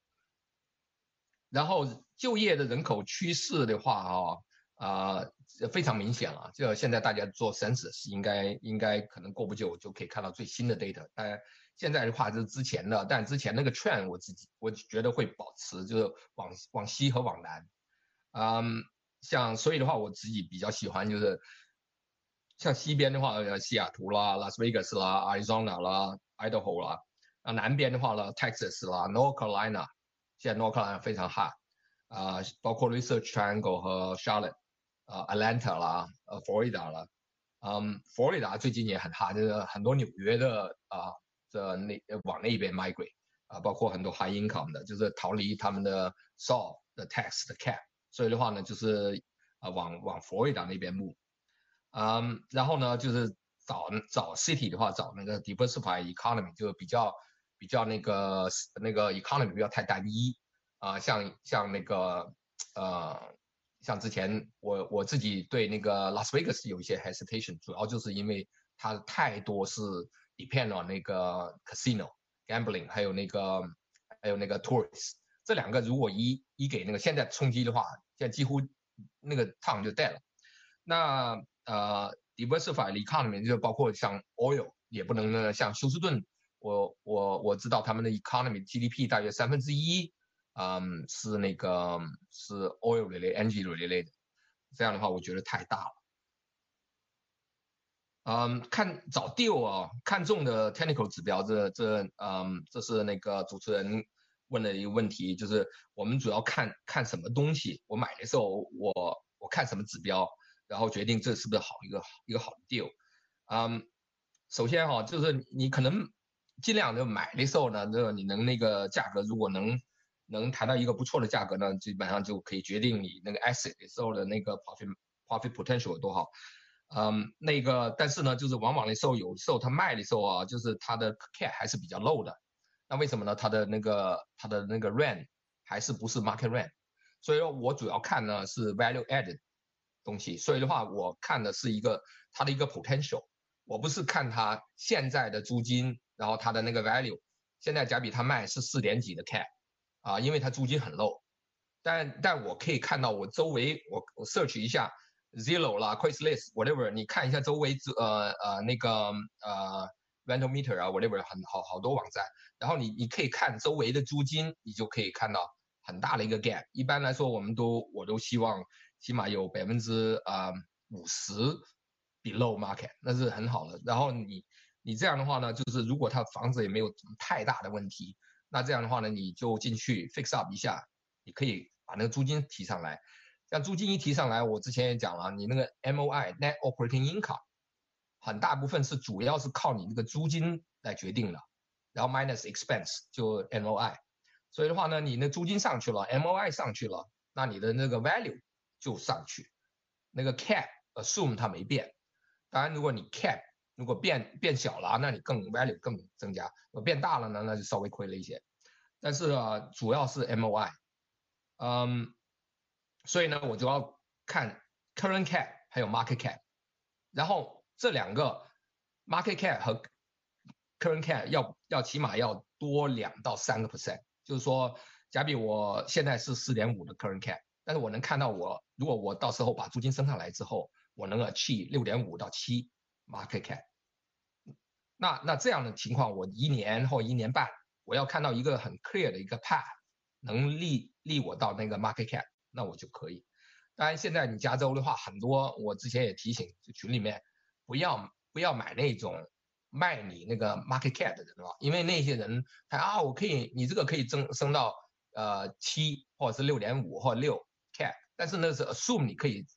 然后就业的人口趋势的话啊啊非常明显了，就现在大家做 census 应该应该可能过不久就可以看到最新的 data。但现在的话就是之前的，但之前那个 trend 我自己我觉得会保持，就是往往西和往南。嗯，像所以的话，我自己比较喜欢就是像西边的话，呃，西雅图啦、拉斯维加斯啦、Arizona 啦、Idaho 啦，啊，南边的话呢，Texas 啦、North Carolina，现在 North Carolina 非常 hot，啊，包括 Research Triangle 和 Charlotte，啊，Atlanta 啦，呃，Florida 啦，嗯，Florida 最近也很 hot，就是很多纽约的啊，这那往那边 migrate，啊，包括很多 high income 的，就是逃离他们的 saw 的 tax 的 cap。所以的话呢，就是啊，往往佛罗里达那边目，嗯，然后呢，就是找找 city 的话，找那个 diversify economy，就比较比较那个那个 economy 不要太单一啊，像像那个呃，像之前我我自己对那个 Las Vegas 有一些 hesitation，主要就是因为它太多是 depend on 那个 casino gambling，还有那个还有那个 tourist。这两个如果一一给那个现在冲击的话，现在几乎那个烫就带了。那呃 diversified economy 就包括像 oil 也不能呢，像休斯顿，我我我知道他们的 economy GDP 大约三分之一，嗯，是那个是 oil related energy related，这样的话我觉得太大了。嗯，看找 deal 啊，看中的 technical 指标，这这嗯，这是那个主持人。问的一个问题就是，我们主要看看什么东西？我买的时候，我我看什么指标，然后决定这是不是好一个一个好的 deal。嗯，首先哈，就是你可能尽量就买的时候呢，就你能那个价格如果能能谈到一个不错的价格呢，基本上就可以决定你那个 asset 的时候的那个 profit profit potential 多好。嗯，那个但是呢，就是往往的时候，有时候他卖的时候啊，就是他的 cap 还是比较 low 的。那为什么呢？它的那个它的那个 rent 还是不是 market rent，所以说我主要看呢是 value added 东西。所以的话，我看的是一个它的一个 potential，我不是看它现在的租金，然后它的那个 value。现在假比它卖是四点几的 cap，啊，因为它租金很 low，但但我可以看到我周围我我 search 一下，zero 啦，Craigslist whatever，你看一下周围呃呃那个呃。Rental meter 啊，whatever，很好好多网站，然后你你可以看周围的租金，你就可以看到很大的一个 gap。一般来说，我们都我都希望起码有百分之啊五十 below market，那是很好的。然后你你这样的话呢，就是如果他房子也没有太大的问题，那这样的话呢，你就进去 fix up 一下，你可以把那个租金提上来。像租金一提上来，我之前也讲了，你那个 MOI net operating income。很大部分是主要是靠你那个租金来决定的，然后 minus expense 就 NOI，所以的话呢，你那租金上去了，MOI 上去了，那你的那个 value 就上去，那个 cap assume 它没变，当然如果你 cap 如果变变小了，那你更 value 更增加，我变大了呢，那就稍微亏了一些，但是啊，主要是 MOI，嗯，所以呢，我就要看 current cap 还有 market cap，然后。这两个 market cap 和 current cap 要要起码要多两到三个 percent，就是说，假比我现在是四点五的 current cap，但是我能看到我如果我到时候把租金升上来之后，我能 achieve 六点五到七 market cap，那那这样的情况，我一年或一年半，我要看到一个很 clear 的一个 path，能立立我到那个 market cap，那我就可以。当然现在你加州的话，很多我之前也提醒群里面。不要不要买那种卖你那个 market cap 的人了，因为那些人他啊，我可以你这个可以增升到呃七或者是六点五或六 cap，但是那是 assume 你可以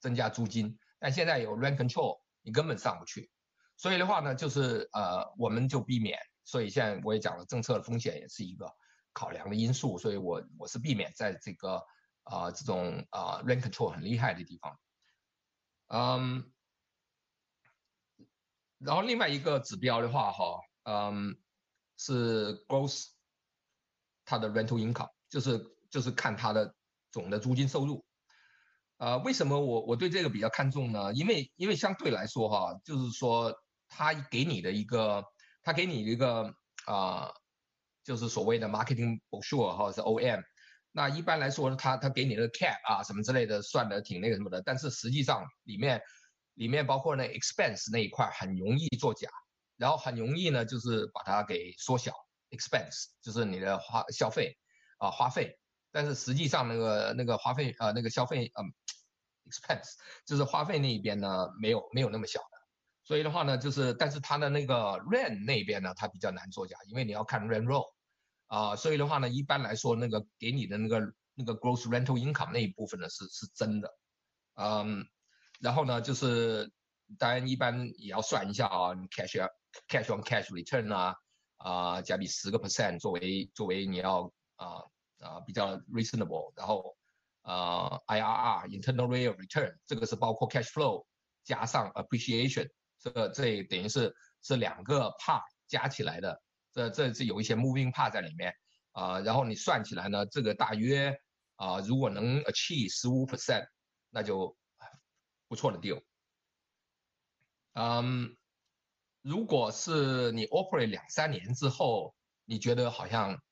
增加租金，但现在有 rent control，你根本上不去。所以的话呢，就是呃我们就避免。所以现在我也讲了，政策的风险也是一个考量的因素，所以我我是避免在这个啊这种啊 rent control 很厉害的地方，嗯。然后另外一个指标的话，哈，嗯，是 gross，它的 rental income，就是就是看它的总的租金收入。呃，为什么我我对这个比较看重呢？因为因为相对来说哈，就是说他给你的一个，他给你一个啊，就是所谓的 marketing brochure 或者是 OM，那一般来说他他给你的 cap 啊什么之类的算的挺那个什么的，但是实际上里面里面包括那 expense 那一块很容易作假，然后很容易呢就是把它给缩小 expense 就是你的花消费啊花费。但是实际上那个那个花费呃那个消费嗯，expense [laughs] 就是花费那一边呢没有没有那么小的，所以的话呢就是但是它的那个 rent 那边呢它比较难作假，因为你要看 rent roll 啊，所以的话呢一般来说那个给你的那个那个 gross rental income 那一部分呢是是真的，嗯，然后呢就是当然一般也要算一下啊，cash cash on cash return 啊啊加比十个 percent 作为作为你要啊。啊，比较 reasonable，然后呃，IRR internal rate of return 这个是包括 cash flow 加上 appreciation，这个这等于是是两个 part 加起来的，这这是有一些 moving part 在里面啊，然后你算起来呢，这个大约啊，如果能 achieve 十五 percent，那就不错的 deal。嗯，如果是你 operate 两三年之后，你觉得好像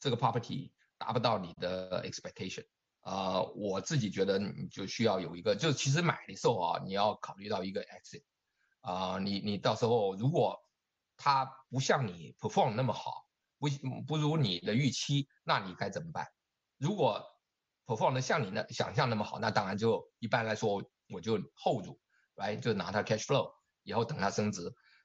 这个 property 达不到你的 expectation，啊，我自己觉得你就需要有一个，就其实买的时候啊，你要考虑到一个 exit，啊，你你到时候如果它不像你 perform 那么好，不不如你的预期，那你该怎么办？如果 perform 的像你那想象那么好，那当然就一般来说我就 hold 住，来就拿它 cash flow，以后等它升值，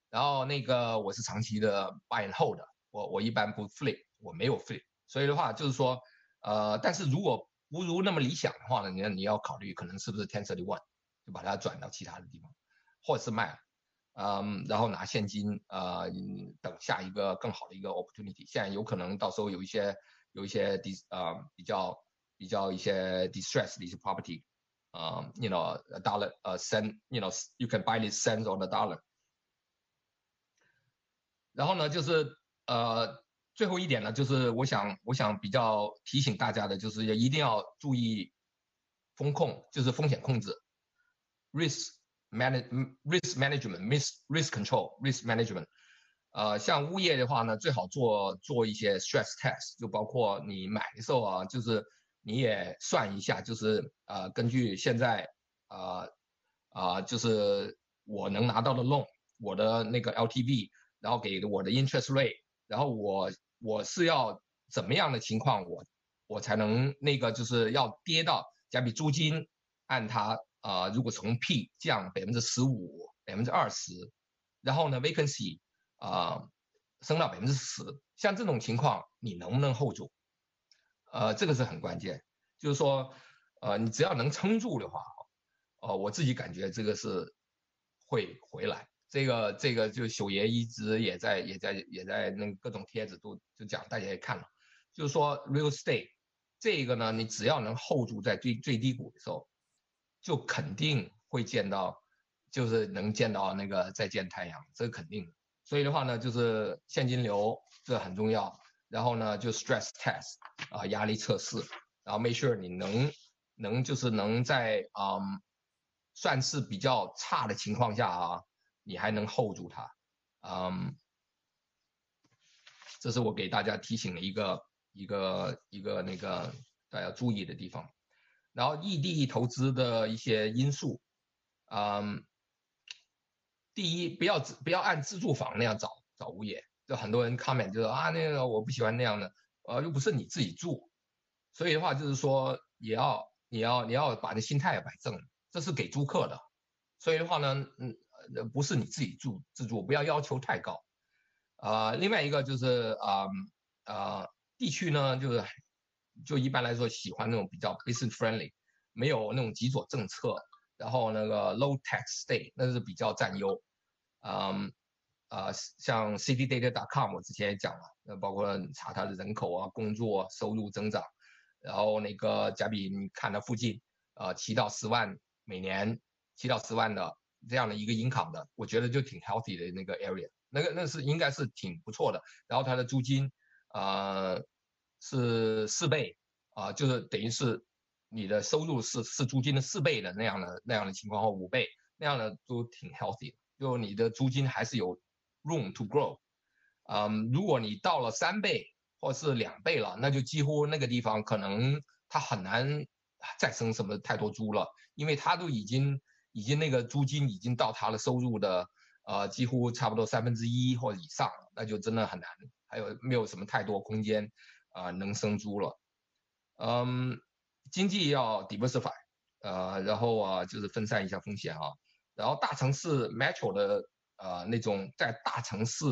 然后那个我是长期的 buy and hold，我我一般不 flip，我没有 flip。所以的话就是说，呃，但是如果不如那么理想的话呢，你你要考虑可能是不是 ten thirty one，就把它转到其他的地方，或者是卖，嗯，然后拿现金，呃，等下一个更好的一个 opportunity。现在有可能到时候有一些有一些 dis 呃比较比较一些 distress 的一些 property，啊，you know a dollar a cent，you know you can buy this cents on the dollar。然后呢，就是呃。最后一点呢，就是我想，我想比较提醒大家的，就是要一定要注意风控，就是风险控制，risk manage risk management，risk risk control，risk management。呃，像物业的话呢，最好做做一些 stress test，就包括你买的时候啊，就是你也算一下，就是呃，根据现在呃啊，就是我能拿到的 loan，我的那个 LTV，然后给我的 interest rate。然后我我是要怎么样的情况，我我才能那个就是要跌到，假比租金按它啊，如果从 P 降百分之十五、百分之二十，然后呢 vacancy 啊升到百分之十，像这种情况你能不能 hold 住？呃，这个是很关键，就是说呃你只要能撑住的话，哦，我自己感觉这个是会回来。这个这个就九爷一直也在也在也在那各种帖子都就讲，大家也看了，就是说 real estate 这个呢，你只要能 hold 住在最最低谷的时候，就肯定会见到，就是能见到那个再见太阳，这个肯定。所以的话呢，就是现金流这很重要，然后呢就 stress test 啊压力测试，然后 make sure 你能能就是能在嗯算是比较差的情况下啊。你还能 hold 住它，嗯，这是我给大家提醒的一个一个一个那个大家注意的地方。然后异地投资的一些因素，嗯，第一，不要不要按自住房那样找找物业，就很多人 comment 就说啊那个我不喜欢那样的，呃又不是你自己住，所以的话就是说也要你要你要把那心态摆正，这是给租客的，所以的话呢，嗯。不是你自己住自住，不要要求太高。啊，另外一个就是啊啊，地区呢，就是就一般来说喜欢那种比较 business friendly，没有那种极左政策，然后那个 low tax state，那是比较占优。嗯啊，像 citydata.com 我之前也讲了，那包括查它的人口啊、工作收入增长，然后那个假比你看它附近，呃，七到十万每年，七到十万的。这样的一个银行的，我觉得就挺 healthy 的那个 area，那个那是应该是挺不错的。然后它的租金，呃，是四倍，啊，就是等于是你的收入是是租金的四倍的那样的那样的情况或五倍那样的都挺 healthy，就你的租金还是有 room to grow。嗯，如果你到了三倍或是两倍了，那就几乎那个地方可能它很难再生什么太多猪了，因为它都已经已经那个租金已经到它的收入的呃几乎差不多三分之一或者以上，那就真的很难，还有没有什么太多空间啊能生猪了。嗯。经济要 diversify，呃，然后啊，就是分散一下风险啊。然后大城市 metro 的呃那种在大城市，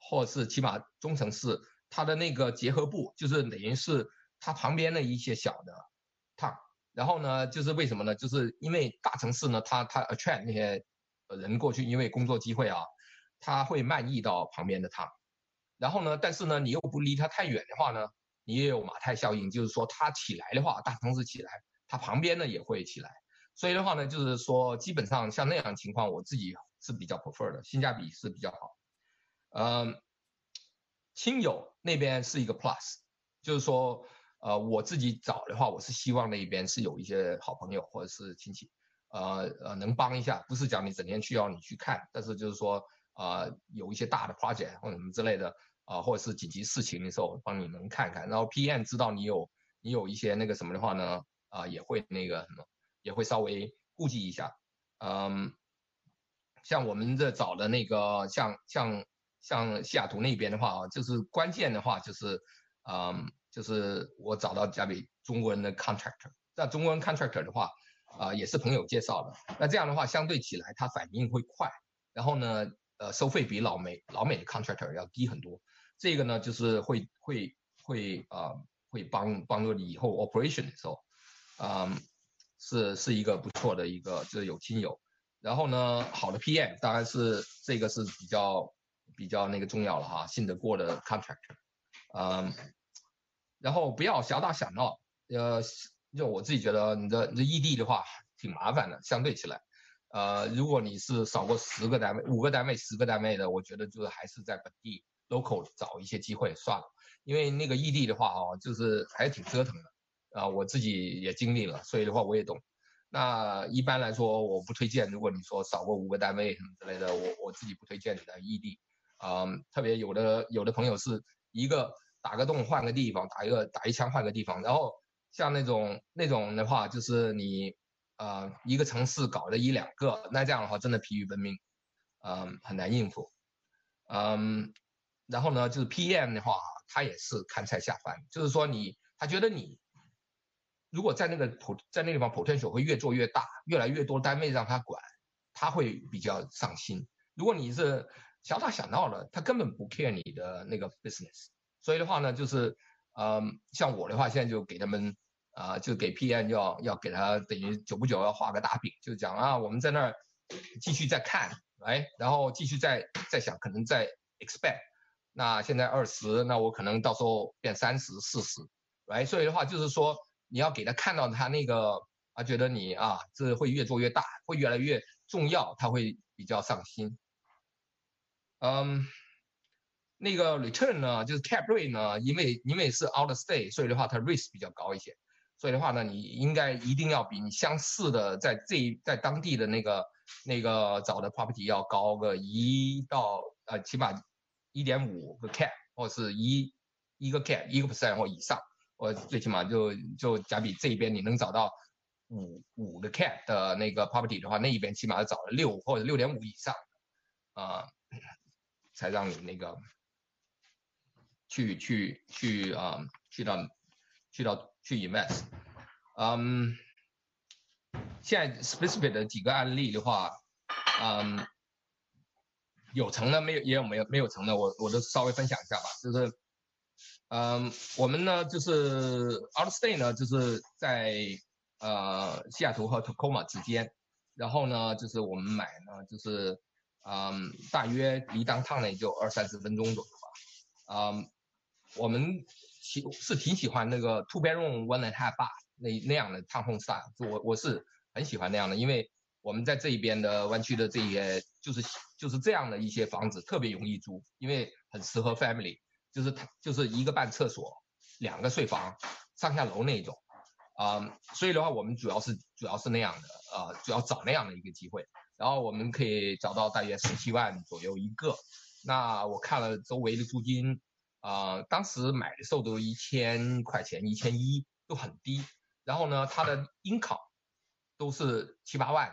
或者是起码中城市，它的那个结合部，就是等于是它旁边的一些小的 town。然后呢，就是为什么呢？就是因为大城市呢，它它 attract 那些人过去，因为工作机会啊，他会漫溢到旁边的 town。然后呢，但是呢，你又不离它太远的话呢？你也有马太效应，就是说它起来的话，大城市起来，它旁边呢也会起来。所以的话呢，就是说基本上像那样情况，我自己是比较 prefer 的，性价比是比较好。嗯，亲友那边是一个 plus，就是说，呃，我自己找的话，我是希望那边是有一些好朋友或者是亲戚，呃呃，能帮一下，不是讲你整天需要你去看，但是就是说，呃，有一些大的 project 或者什么之类的。啊，或者是紧急事情的时候，帮你们看看。然后 PM 知道你有你有一些那个什么的话呢，啊，也会那个什么，也会稍微顾及一下。嗯，像我们这找的那个，像像像西雅图那边的话啊，就是关键的话就是，嗯，就是我找到家里中国人的 contractor。那中国人 contractor 的话，啊，也是朋友介绍的。那这样的话，相对起来他反应会快，然后呢，呃，收费比老美老美的 contractor 要低很多。这个呢，就是会会会啊，会帮帮助你以后 operation 的时候，嗯，是是一个不错的一个，就是有亲友。然后呢，好的 PM 当然是这个是比较比较那个重要了哈，信得过的 contractor，嗯，然后不要小打小闹，呃，就我自己觉得你的你的异地的话挺麻烦的，相对起来，呃，如果你是少过十个单位、五个单位、十个单位的，我觉得就是还是在本地。local 找一些机会算了，因为那个异地的话哦，就是还是挺折腾的啊。我自己也经历了，所以的话我也懂。那一般来说，我不推荐。如果你说少过五个单位什么之类的，我我自己不推荐你的异地啊。特别有的有的朋友是一个打个洞换个地方，打一个打一枪换个地方。然后像那种那种的话，就是你呃一个城市搞了一两个，那这样的话真的疲于奔命，嗯，很难应付，嗯。然后呢，就是 PM 的话，他也是看菜下饭，就是说你，他觉得你如果在那个普在那地方 potential 会越做越大，越来越多单位让他管，他会比较上心。如果你是小打小闹的，他根本不 care 你的那个 business。所以的话呢，就是，嗯，像我的话，现在就给他们，啊，就给 PM 要要给他等于久不久要画个大饼，就讲啊，我们在那儿继续再看，哎，然后继续再再想，可能再 expect。那现在二十，那我可能到时候变三十、四十，来，所以的话就是说，你要给他看到他那个，他觉得你啊，这会越做越大，会越来越重要，他会比较上心。嗯，那个 return 呢，就是 cap rate 呢，因为因为是 out stay，所以的话它 risk 比较高一些，所以的话呢，你应该一定要比你相似的在这在当地的那个那个找的 property 要高个一到呃起码。一点五个 cap 或是一一个 cap 一个 percent 或以上，我最起码就就假比这一边你能找到五五个 cap 的那个 property 的话，那一边起码要找了六或者六点五以上，啊，才让你那个去去去啊去到去到去 invest，嗯，现在 specific 的几个案例的话，嗯。有成的没有，也有没有没有成的，我我都稍微分享一下吧。就是，嗯，我们呢就是 out stay 呢，就是在呃西雅图和 Tacoma 之间，然后呢就是我们买呢就是，嗯，大约离当趟呢也就二三十分钟左右吧。嗯，我们喜是挺喜欢那个 two bedroom one and half bath 那那样的 town home style，我我是很喜欢那样的，因为。我们在这一边的湾区的这些，就是就是这样的一些房子特别容易租，因为很适合 family，就是它就是一个半厕所，两个睡房，上下楼那种，啊，所以的话我们主要是主要是那样的，呃，主要找那样的一个机会，然后我们可以找到大约十七万左右一个。那我看了周围的租金，啊，当时买的时候都一千块钱，一千一都很低。然后呢，它的 income 都是七八万，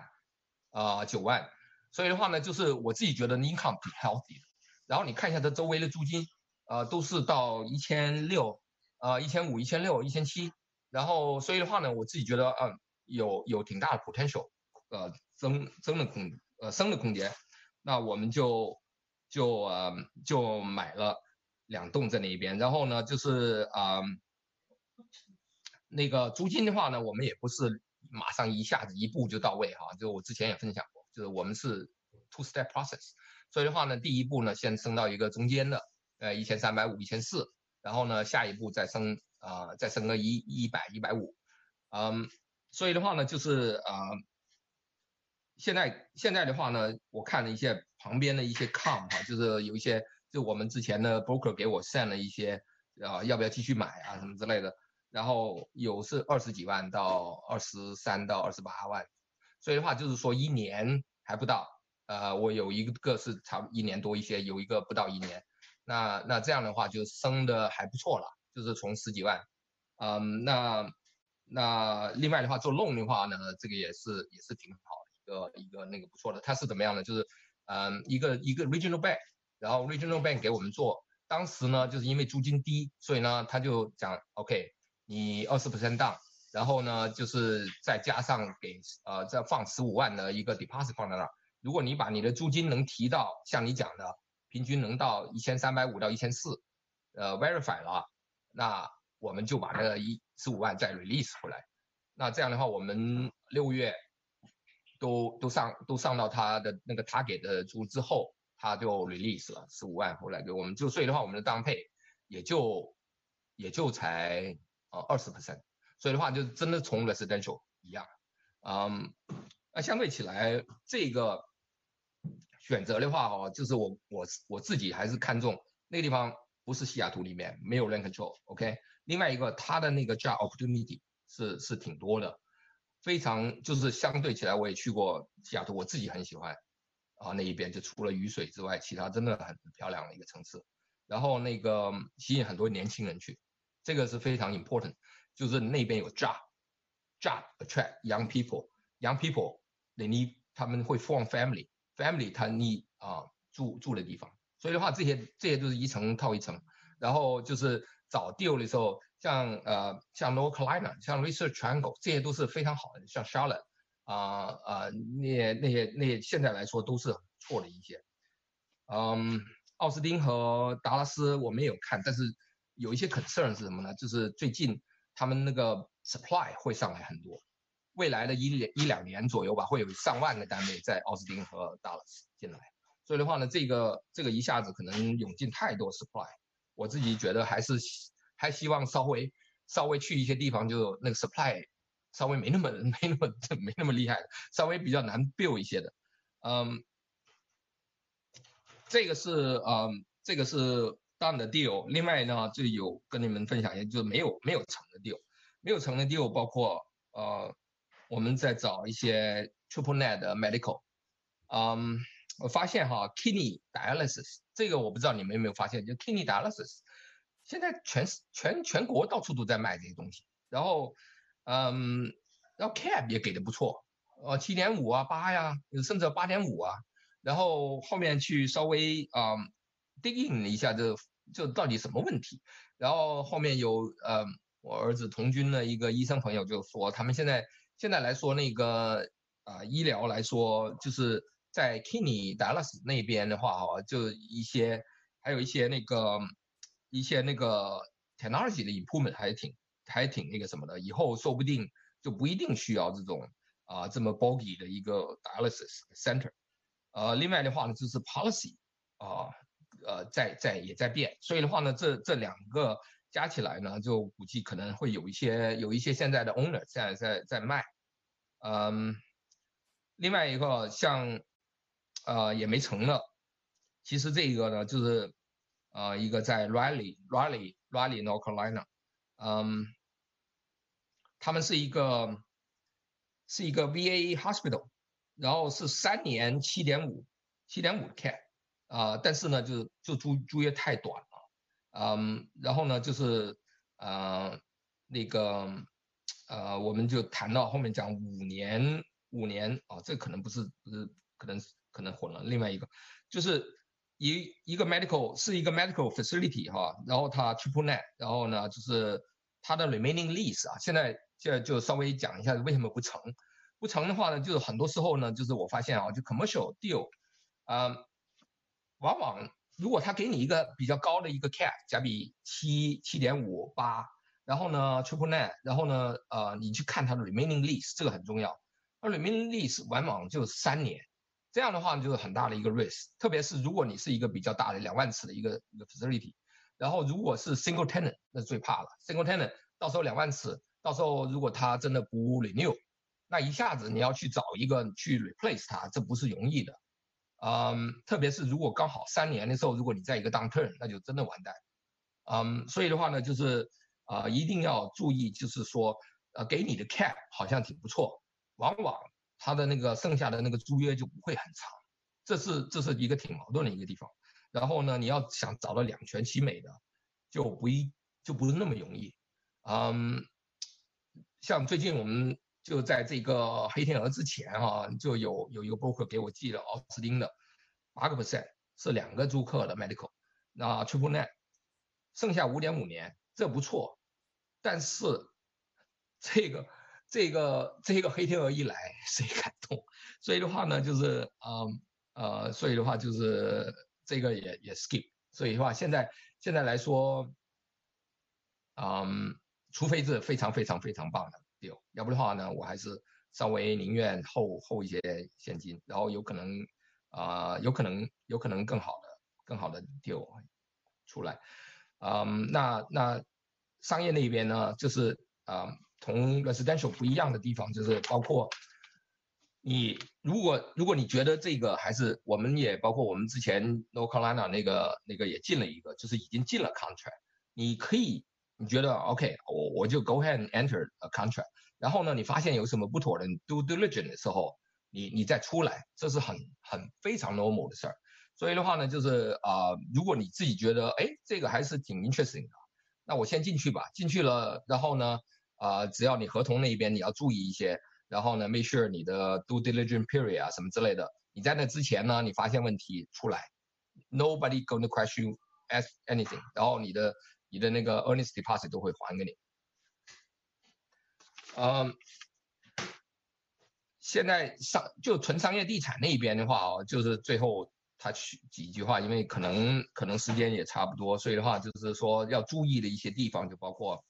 啊九万。所以的话呢，就是我自己觉得 income 挺 healthy。然后你看一下它周围的租金，呃，都是到一千六，呃，一千五、一千六、一千七。然后所以的话呢，我自己觉得，嗯，有有挺大的 potential，呃，增增的空，呃，升的空间。那我们就。就呃就买了两栋在那一边，然后呢就是啊那个租金的话呢，我们也不是马上一下子一步就到位哈，就我之前也分享过，就是我们是 two step process，所以的话呢，第一步呢先升到一个中间的呃一千三百五一千四，然后呢下一步再升啊再升个一一百一百五，嗯，所以的话呢就是啊现在现在的话呢，我看了一些。旁边的一些 com 哈，就是有一些，就我们之前的 broker 给我 send 了一些，啊，要不要继续买啊，什么之类的。然后有是二十几万到二十三到二十八万，所以的话就是说一年还不到，呃，我有一个是差一年多一些，有一个不到一年，那那这样的话就升的还不错了，就是从十几万，嗯，那那另外的话做 loan 的话呢，这个也是也是挺好的一个一个那个不错的，它是怎么样的？就是。嗯，一个一个 regional bank，然后 regional bank 给我们做，当时呢就是因为租金低，所以呢他就讲，OK，你二十 percent down，然后呢就是再加上给呃再放十五万的一个 deposit 放在那儿，如果你把你的租金能提到像你讲的，平均能到一千三百五到一千四，呃 verify 了，那我们就把那一十五万再 release 回来，那这样的话我们六月。都都上都上到他的那个他给的租之后，他就 release 了十五万回来给我们，就所以的话，我们的当配也就也就才呃二十 percent，所以的话就真的从 residential 一样，嗯，那相对起来这个选择的话哦，就是我我我自己还是看中那个地方不是西雅图里面没有 rent control，OK，另外一个它的那个 job opportunity 是是挺多的。非常就是相对起来，我也去过西雅图，我自己很喜欢啊那一边，就除了雨水之外，其他真的很漂亮的一个城市。然后那个吸引很多年轻人去，这个是非常 important，就是那边有 job，job attract young people，young people they need 他们会 form family family，family 他 need 啊住住的地方。所以的话，这些这些都是一层套一层，然后就是找 deal 的时候。像呃像 North Carolina，像 Research Triangle，这些都是非常好的。像 Charlotte，啊啊那那些那些现在来说都是错的一些。嗯，奥斯汀和达拉斯我没有看，但是有一些 concern 是什么呢？就是最近他们那个 supply 会上来很多，未来的一两一两年左右吧，会有上万个单位在奥斯汀和达拉斯进来。所以的话呢，这个这个一下子可能涌进太多 supply，我自己觉得还是。还希望稍微稍微去一些地方，就那个 supply 稍微没那么 [laughs] 没那么没那么厉害，稍微比较难 build 一些的，嗯，这个是嗯这个是 done 的 deal。另外呢，就有跟你们分享一下，就是没有没有成的 deal，没有成的 deal 包括呃我们在找一些 triple net medical，嗯，我发现哈 kidney dialysis 这个我不知道你们有没有发现，就 kidney dialysis。现在全全全国到处都在卖这些东西，然后，嗯，然后 cap 也给的不错，呃，七点五啊，八呀，甚至八点五啊，然后后面去稍微啊 dig in 一下，这这到底什么问题？然后后面有呃，我儿子童军的一个医生朋友就说，他们现在现在来说那个啊医疗来说，就是在 kidney Dallas 那边的话哈，就一些还有一些那个。一些那个 technology 的 improvement 还挺还挺那个什么的，以后说不定就不一定需要这种啊这么 boggy 的一个 dialysis center。呃，另外的话呢，就是 policy 啊呃在在也在变，所以的话呢，这这两个加起来呢，就估计可能会有一些有一些现在的 owner 在在在卖。嗯，另外一个像呃也没成了，其实这个呢就是。呃，一个在 Raleigh，Raleigh，Raleigh，North Carolina，嗯，他们是一个是一个 VA hospital，然后是三年七点五七点五 cap 啊，但是呢，就是就租租约太短，嗯，然后呢，就是呃那个呃，我们就谈到后面讲五年五年啊，这可能不是不是可能可能混了，另外一个就是一一个 medical 是一个 medical facility 哈，然后它 triple net，然后呢就是它的 remaining lease 啊，现在。现在就稍微讲一下为什么不成，不成的话呢，就是很多时候呢，就是我发现啊，就 commercial deal，啊，往往如果他给你一个比较高的一个 cap，假比七七点五八，然后呢 triple net，然后呢，呃，你去看它的 remaining lease，这个很重要，那 remaining lease 往往就三年，这样的话就是很大的一个 risk，特别是如果你是一个比较大的两万尺的一个一个 facility，然后如果是 single tenant，那最怕了，single tenant 到时候两万尺。到时候如果他真的不 renew，那一下子你要去找一个去 replace 他，这不是容易的。嗯，特别是如果刚好三年的时候，如果你在一个 downturn，那就真的完蛋。嗯，所以的话呢，就是啊，一定要注意，就是说，呃，给你的 cap 好像挺不错，往往他的那个剩下的那个租约就不会很长，这是这是一个挺矛盾的一个地方。然后呢，你要想找到两全其美的，就不一就不是那么容易。嗯。像最近我们就在这个黑天鹅之前啊，就有有一个 broker 给我寄了奥斯汀的八个 percent 是两个租客的 medical，那 triple net，剩下五点五年，这不错，但是这个这个这个黑天鹅一来谁敢动？所以的话呢，就是呃呃，所以的话就是这个也也 skip，所以的话现在现在来说，嗯。除非是非常非常非常棒的丢要不的话呢，我还是稍微宁愿后后一些现金，然后有可能啊，有可能有可能更好的更好的 deal 出来。嗯，那那商业那边呢，就是啊，同 residential 不一样的地方，就是包括你如果如果你觉得这个还是我们也包括我们之前 North Carolina 那个那个也进了一个，就是已经进了 contract，你可以。你觉得 OK，我我就 go ahead and enter a contract，然后呢，你发现有什么不妥的 d o diligence 的时候，你你再出来，这是很很非常 normal 的事儿。所以的话呢，就是啊、呃，如果你自己觉得哎，这个还是挺 interesting 的，那我先进去吧。进去了，然后呢，啊、呃，只要你合同那边你要注意一些，然后呢，make sure 你的 d o diligence period 啊什么之类的，你在那之前呢，你发现问题出来，nobody gonna question you as anything，然后你的你的那个 earnest deposit 都会还给你。嗯，现在商就纯商业地产那边的话哦，就是最后他去几句话，因为可能可能时间也差不多，所以的话就是说要注意的一些地方就包括，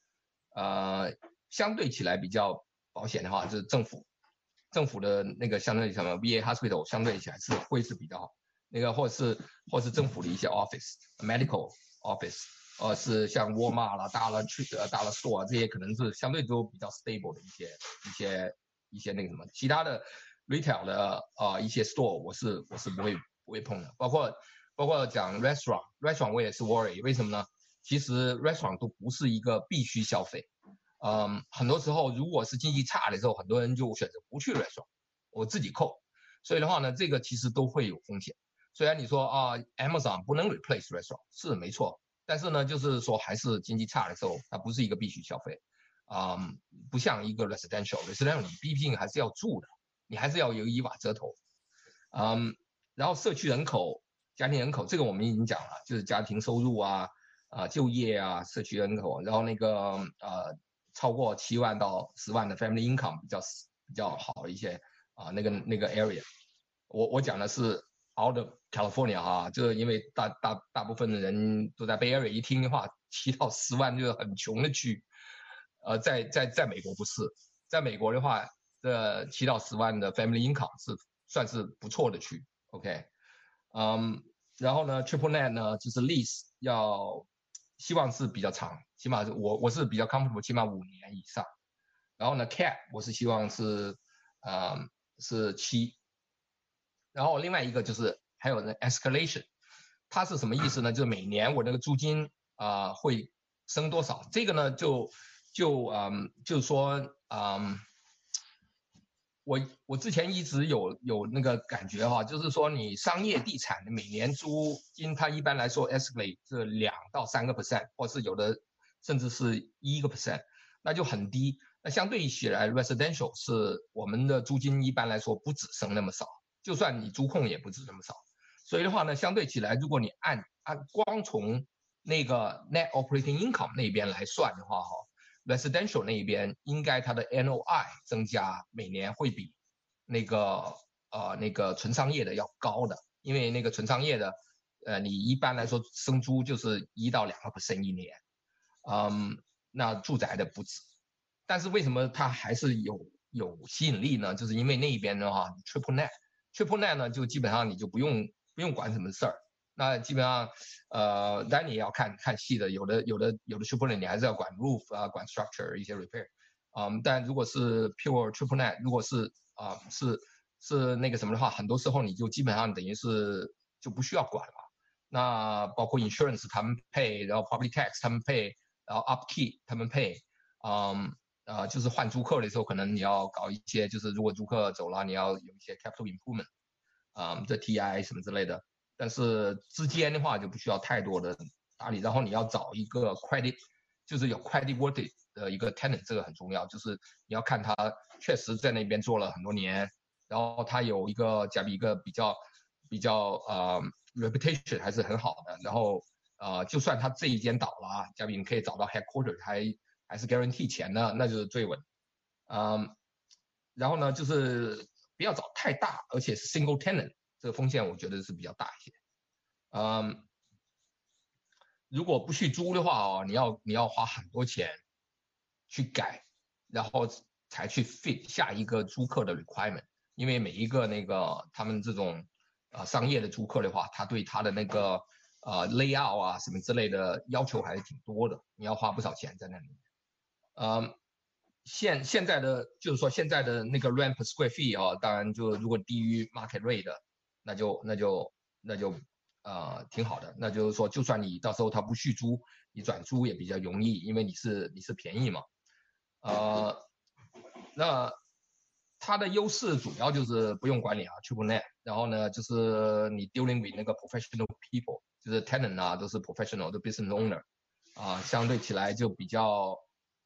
呃，相对起来比较保险的话，就是政府政府的那个相对什么 VA hospital 相对起来是会是比较好，那个或是或是政府的一些 office medical office。呃，是像沃尔玛啦、大了去呃大了 store 啊这些，可能是相对都比较 stable 的一些一些一些那个什么，其他的 retail 的啊一些 store 我是我是不会不会碰的，包括包括讲 restaurant，restaurant 我也是 worry，为什么呢？其实 restaurant 都不是一个必须消费，嗯，很多时候如果是经济差的时候，很多人就选择不去 restaurant，我自己扣，所以的话呢，这个其实都会有风险。虽然你说啊，Amazon 不能 replace restaurant，是没错。但是呢，就是说还是经济差的时候，它不是一个必须消费，啊，不像一个 residential，residential 你毕竟还是要住的，你还是要有一瓦遮头，嗯，然后社区人口、家庭人口，这个我们已经讲了，就是家庭收入啊、啊就业啊、社区人口，然后那个呃超过七万到十万的 family income 比较比较好一些啊，那个那个 area，我我讲的是。Out of California 哈，就是因为大大大部分的人都在 Bay Area，一听的话，七到十万就是很穷的区。呃，在在在美国不是，在美国的话，这七到十万的 Family Income 是算是不错的区。OK，嗯，然后呢，Triple Net 呢就是 Lease 要希望是比较长，起码我我是比较 comfortable，起码五年以上。然后呢，Cap 我是希望是呃是七。然后另外一个就是还有那 escalation，它是什么意思呢？就是每年我那个租金啊会升多少？这个呢就就嗯，就是说嗯，我我之前一直有有那个感觉哈，就是说你商业地产的每年租金，它一般来说 escalate 是两到三个 percent，或是有的甚至是一个 percent，那就很低。那相对起来，residential 是我们的租金一般来说不止升那么少，就算你租控也不止那么少。所以的话呢，相对起来，如果你按按光从那个 net operating income 那边来算的话，哈，residential 那一边应该它的 NOI 增加每年会比那个呃那个纯商业的要高的，因为那个纯商业的，呃，你一般来说生租就是一到两个 percent 一年，嗯，那住宅的不止，但是为什么它还是有有吸引力呢？就是因为那一边的话，triple net Triple net 呢就基本上你就不用不用管什么事儿。那基本上，呃，当你也要看看细的，有的有的有的 triple net 你还是要管 roof 啊，管 structure 一些 repair，嗯，但如果是 pure triple net，如果是啊是是那个什么的话，很多时候你就基本上等于是就不需要管了。那包括 insurance 他们 pay，然后 property tax 他们 pay，然后 upkeep 他们 pay，嗯，呃，就是换租客的时候，可能你要搞一些，就是如果租客走了，你要有一些 capital improvement，啊，这 TI 什么之类的。但是之间的话就不需要太多的打理，然后你要找一个 credit，就是有 credit worthy 的一个 tenant，这个很重要，就是你要看他确实在那边做了很多年，然后他有一个假比一个比较比较呃 reputation 还是很好的，然后呃就算他这一间倒了啊，假比你可以找到 headquarters 还还是 guarantee 钱呢，那就是最稳，嗯，然后呢就是不要找太大，而且是 single tenant。这个风险我觉得是比较大一些，嗯，如果不去租的话哦，你要你要花很多钱去改，然后才去 fit 下一个租客的 requirement，因为每一个那个他们这种呃商业的租客的话，他对他的那个呃 layout 啊什么之类的要求还是挺多的，你要花不少钱在那里，嗯。现现在的就是说现在的那个 ramp square fee 啊，当然就如果低于 market rate 的。那就那就那就呃挺好的，那就是说，就算你到时候他不续租，你转租也比较容易，因为你是你是便宜嘛。呃，那它的优势主要就是不用管理啊，triple net，然后呢就是你 dealing with 那个 professional people，就是 tenant 啊都是 professional 的 business owner，啊相对起来就比较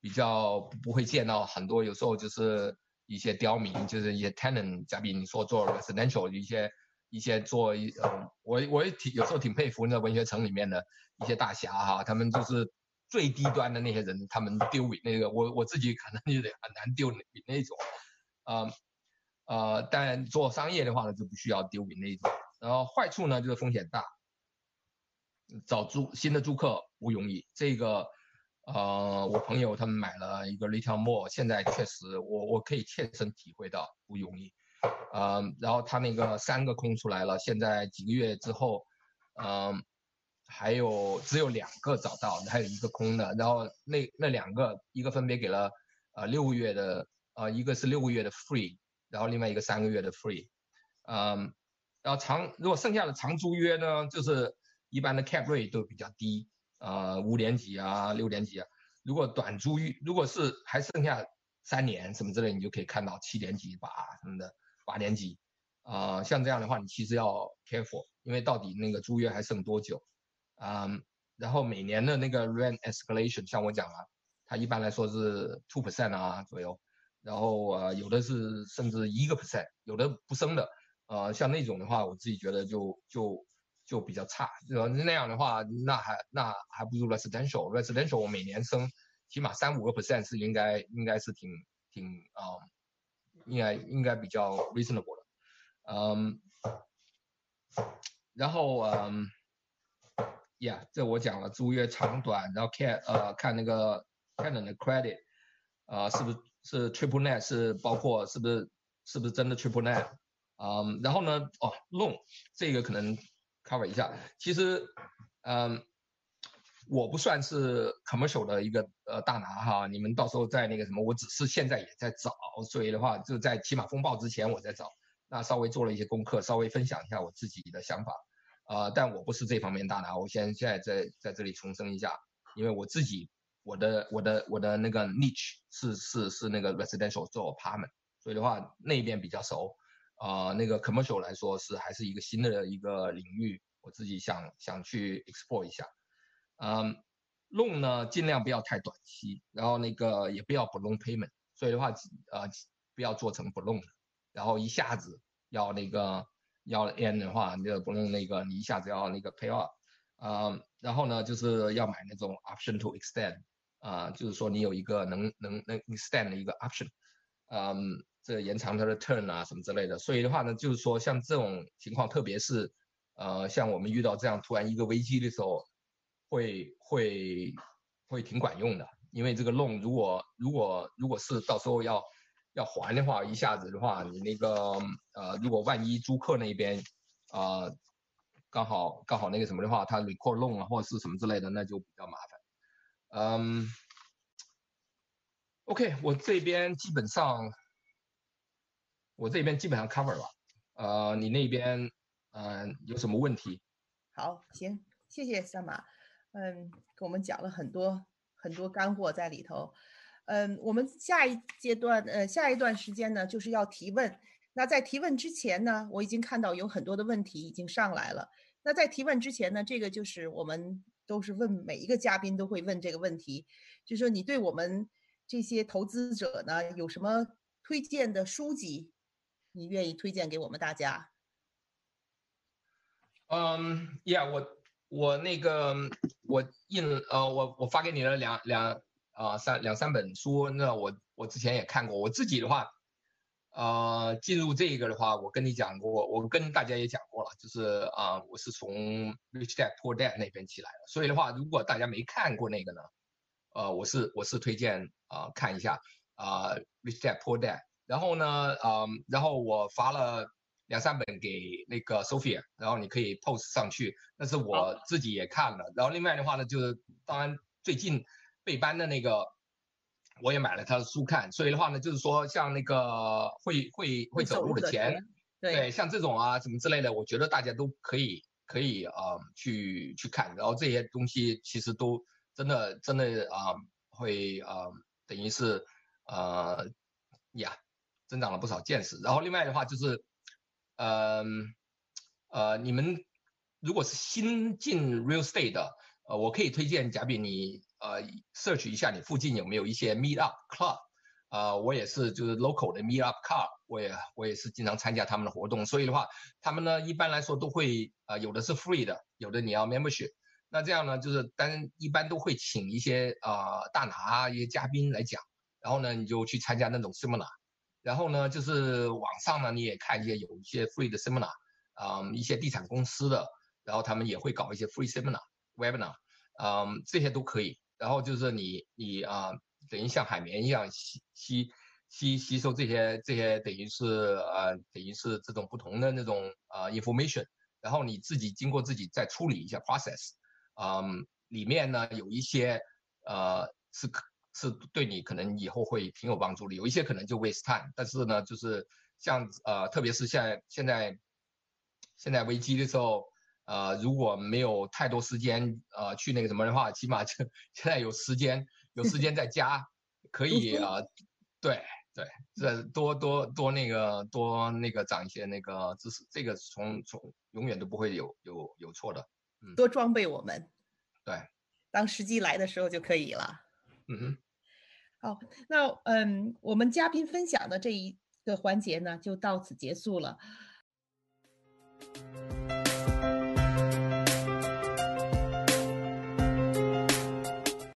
比较不会见到很多，有时候就是一些刁民，就是一些 tenant，假比你说做 residential 一些。一些做一呃，我我也挺有时候挺佩服那文学城里面的一些大侠哈，他们就是最低端的那些人，他们丢尾那个我我自己可能有点很难丢尾那种，呃呃，但做商业的话呢就不需要丢尾那种。然后坏处呢就是风险大，找租新的租客不容易。这个呃，我朋友他们买了一个 retail mall，现在确实我我可以切身体会到不容易。呃，然后他那个三个空出来了，现在几个月之后，嗯，还有只有两个找到，还有一个空的。然后那那两个，一个分别给了呃六个月的，呃一个是六个月的 free，然后另外一个三个月的 free，嗯，然后长如果剩下的长租约呢，就是一般的 cap rate 都比较低，呃五点几啊六点几啊。如果短租约，如果是还剩下三年什么之类，你就可以看到七点几八什么的。八年级，啊，像这样的话，你其实要 careful，因为到底那个租约还剩多久，啊，然后每年的那个 rent escalation，像我讲了，它一般来说是 two percent 啊左右，然后呃有的是甚至一个 percent，有的不升的，呃，像那种的话，我自己觉得就就就比较差，就那样的话，那还那还不如 residential，residential 我每年升起码三五个 percent 是应该应该是挺挺啊。应该应该比较 reasonable 的，嗯，然后嗯，Yeah，这我讲了租约长短，然后看呃看那个 tenant 的 credit，啊是不是是 triple net 是包括是不是是不是真的 triple net，嗯，然后呢哦 loan 这个可能 cover 一下，其实嗯。我不算是 commercial 的一个呃大拿哈，你们到时候在那个什么，我只是现在也在找，所以的话就在起码风暴之前我在找，那稍微做了一些功课，稍微分享一下我自己的想法，啊，但我不是这方面大拿，我先现在在在这里重申一下，因为我自己我的我的我的那个 niche 是是是那个 residential 做 apartment，所以的话那边比较熟，啊，那个 commercial 来说是还是一个新的一个领域，我自己想想去 explore 一下，嗯，loan 呢尽量不要太短期，然后那个也不要不 loan payment，所以的话呃不要做成不 loan，然后一下子要那个要 end 的话，你就不用那个你一下子要那个 pay off，嗯，然后呢就是要买那种 option to extend。啊，就是说你有一个能能能 extend 的一个 option，嗯，这延长它的 turn 啊什么之类的。所以的话呢，就是说像这种情况，特别是呃像我们遇到这样突然一个危机的时候，会会会挺管用的。因为这个 loan 如果如果如果是到时候要要还的话，一下子的话，你那个呃如果万一租客那边啊刚好刚好那个什么的话，他 record loan 啊或者是什么之类的，那就比较麻烦。嗯，OK，我这边基本上，我这边基本上 cover 了。呃，你那边，嗯，有什么问题？好，行，谢谢三马，嗯，给我们讲了很多很多干货在里头。嗯，我们下一阶段，呃，下一段时间呢，就是要提问。那在提问之前呢，我已经看到有很多的问题已经上来了。那在提问之前呢，这个就是我们。都是问每一个嘉宾都会问这个问题，就说你对我们这些投资者呢有什么推荐的书籍，你愿意推荐给我们大家？嗯，Yeah，我我那个我印呃我我发给你了两两啊三两三本书，那我我之前也看过，我自己的话。呃，进入这个的话，我跟你讲过，我跟大家也讲过了，就是啊，我是从 Rich Dad Poor Dad 那边起来的，所以的话，如果大家没看过那个呢，呃，我是我是推荐啊看一下啊 Rich Dad Poor Dad，然后呢，嗯，然后我发了两三本给那个 Sophia，然后你可以 post 上去，那是我自己也看了，然后另外的话呢，就是当然最近备班的那个。我也买了他的书看，所以的话呢，就是说像那个会会会走路的钱，对，像这种啊什么之类的，我觉得大家都可以可以啊去去看，然后这些东西其实都真的真的啊会啊等于是呃呀增长了不少见识。然后另外的话就是，嗯呃你们如果是新进 real estate 的，呃我可以推荐贾比你。呃，search 一下你附近有没有一些 meet up club，啊，我也是就是 local 的 meet up club，我也我也是经常参加他们的活动，所以的话，他们呢一般来说都会，呃，有的是 free 的，有的你要 membership，那这样呢就是，但一般都会请一些啊大拿一些嘉宾来讲，然后呢你就去参加那种 seminar，然后呢就是网上呢你也看一些有一些 free 的 seminar，啊，一些地产公司的，然后他们也会搞一些 free seminar webinar，嗯，这些都可以。然后就是你你啊，等于像海绵一样吸吸吸吸收这些这些，等于是呃等于是这种不同的那种呃 information，然后你自己经过自己再处理一下 process，嗯，里面呢有一些呃是可是对你可能以后会挺有帮助的，有一些可能就 waste time，但是呢就是像呃特别是现在现在现在危机的时候。呃，如果没有太多时间，呃，去那个什么的话，起码就现在有时间，有时间在家，可以啊，对对，这多多多那个多那个长一些那个知识，这个从从永远都不会有有有错的，嗯，多装备我们，对，当时机来的时候就可以了，嗯，好，那嗯，我们嘉宾分享的这一个环节呢，就到此结束了。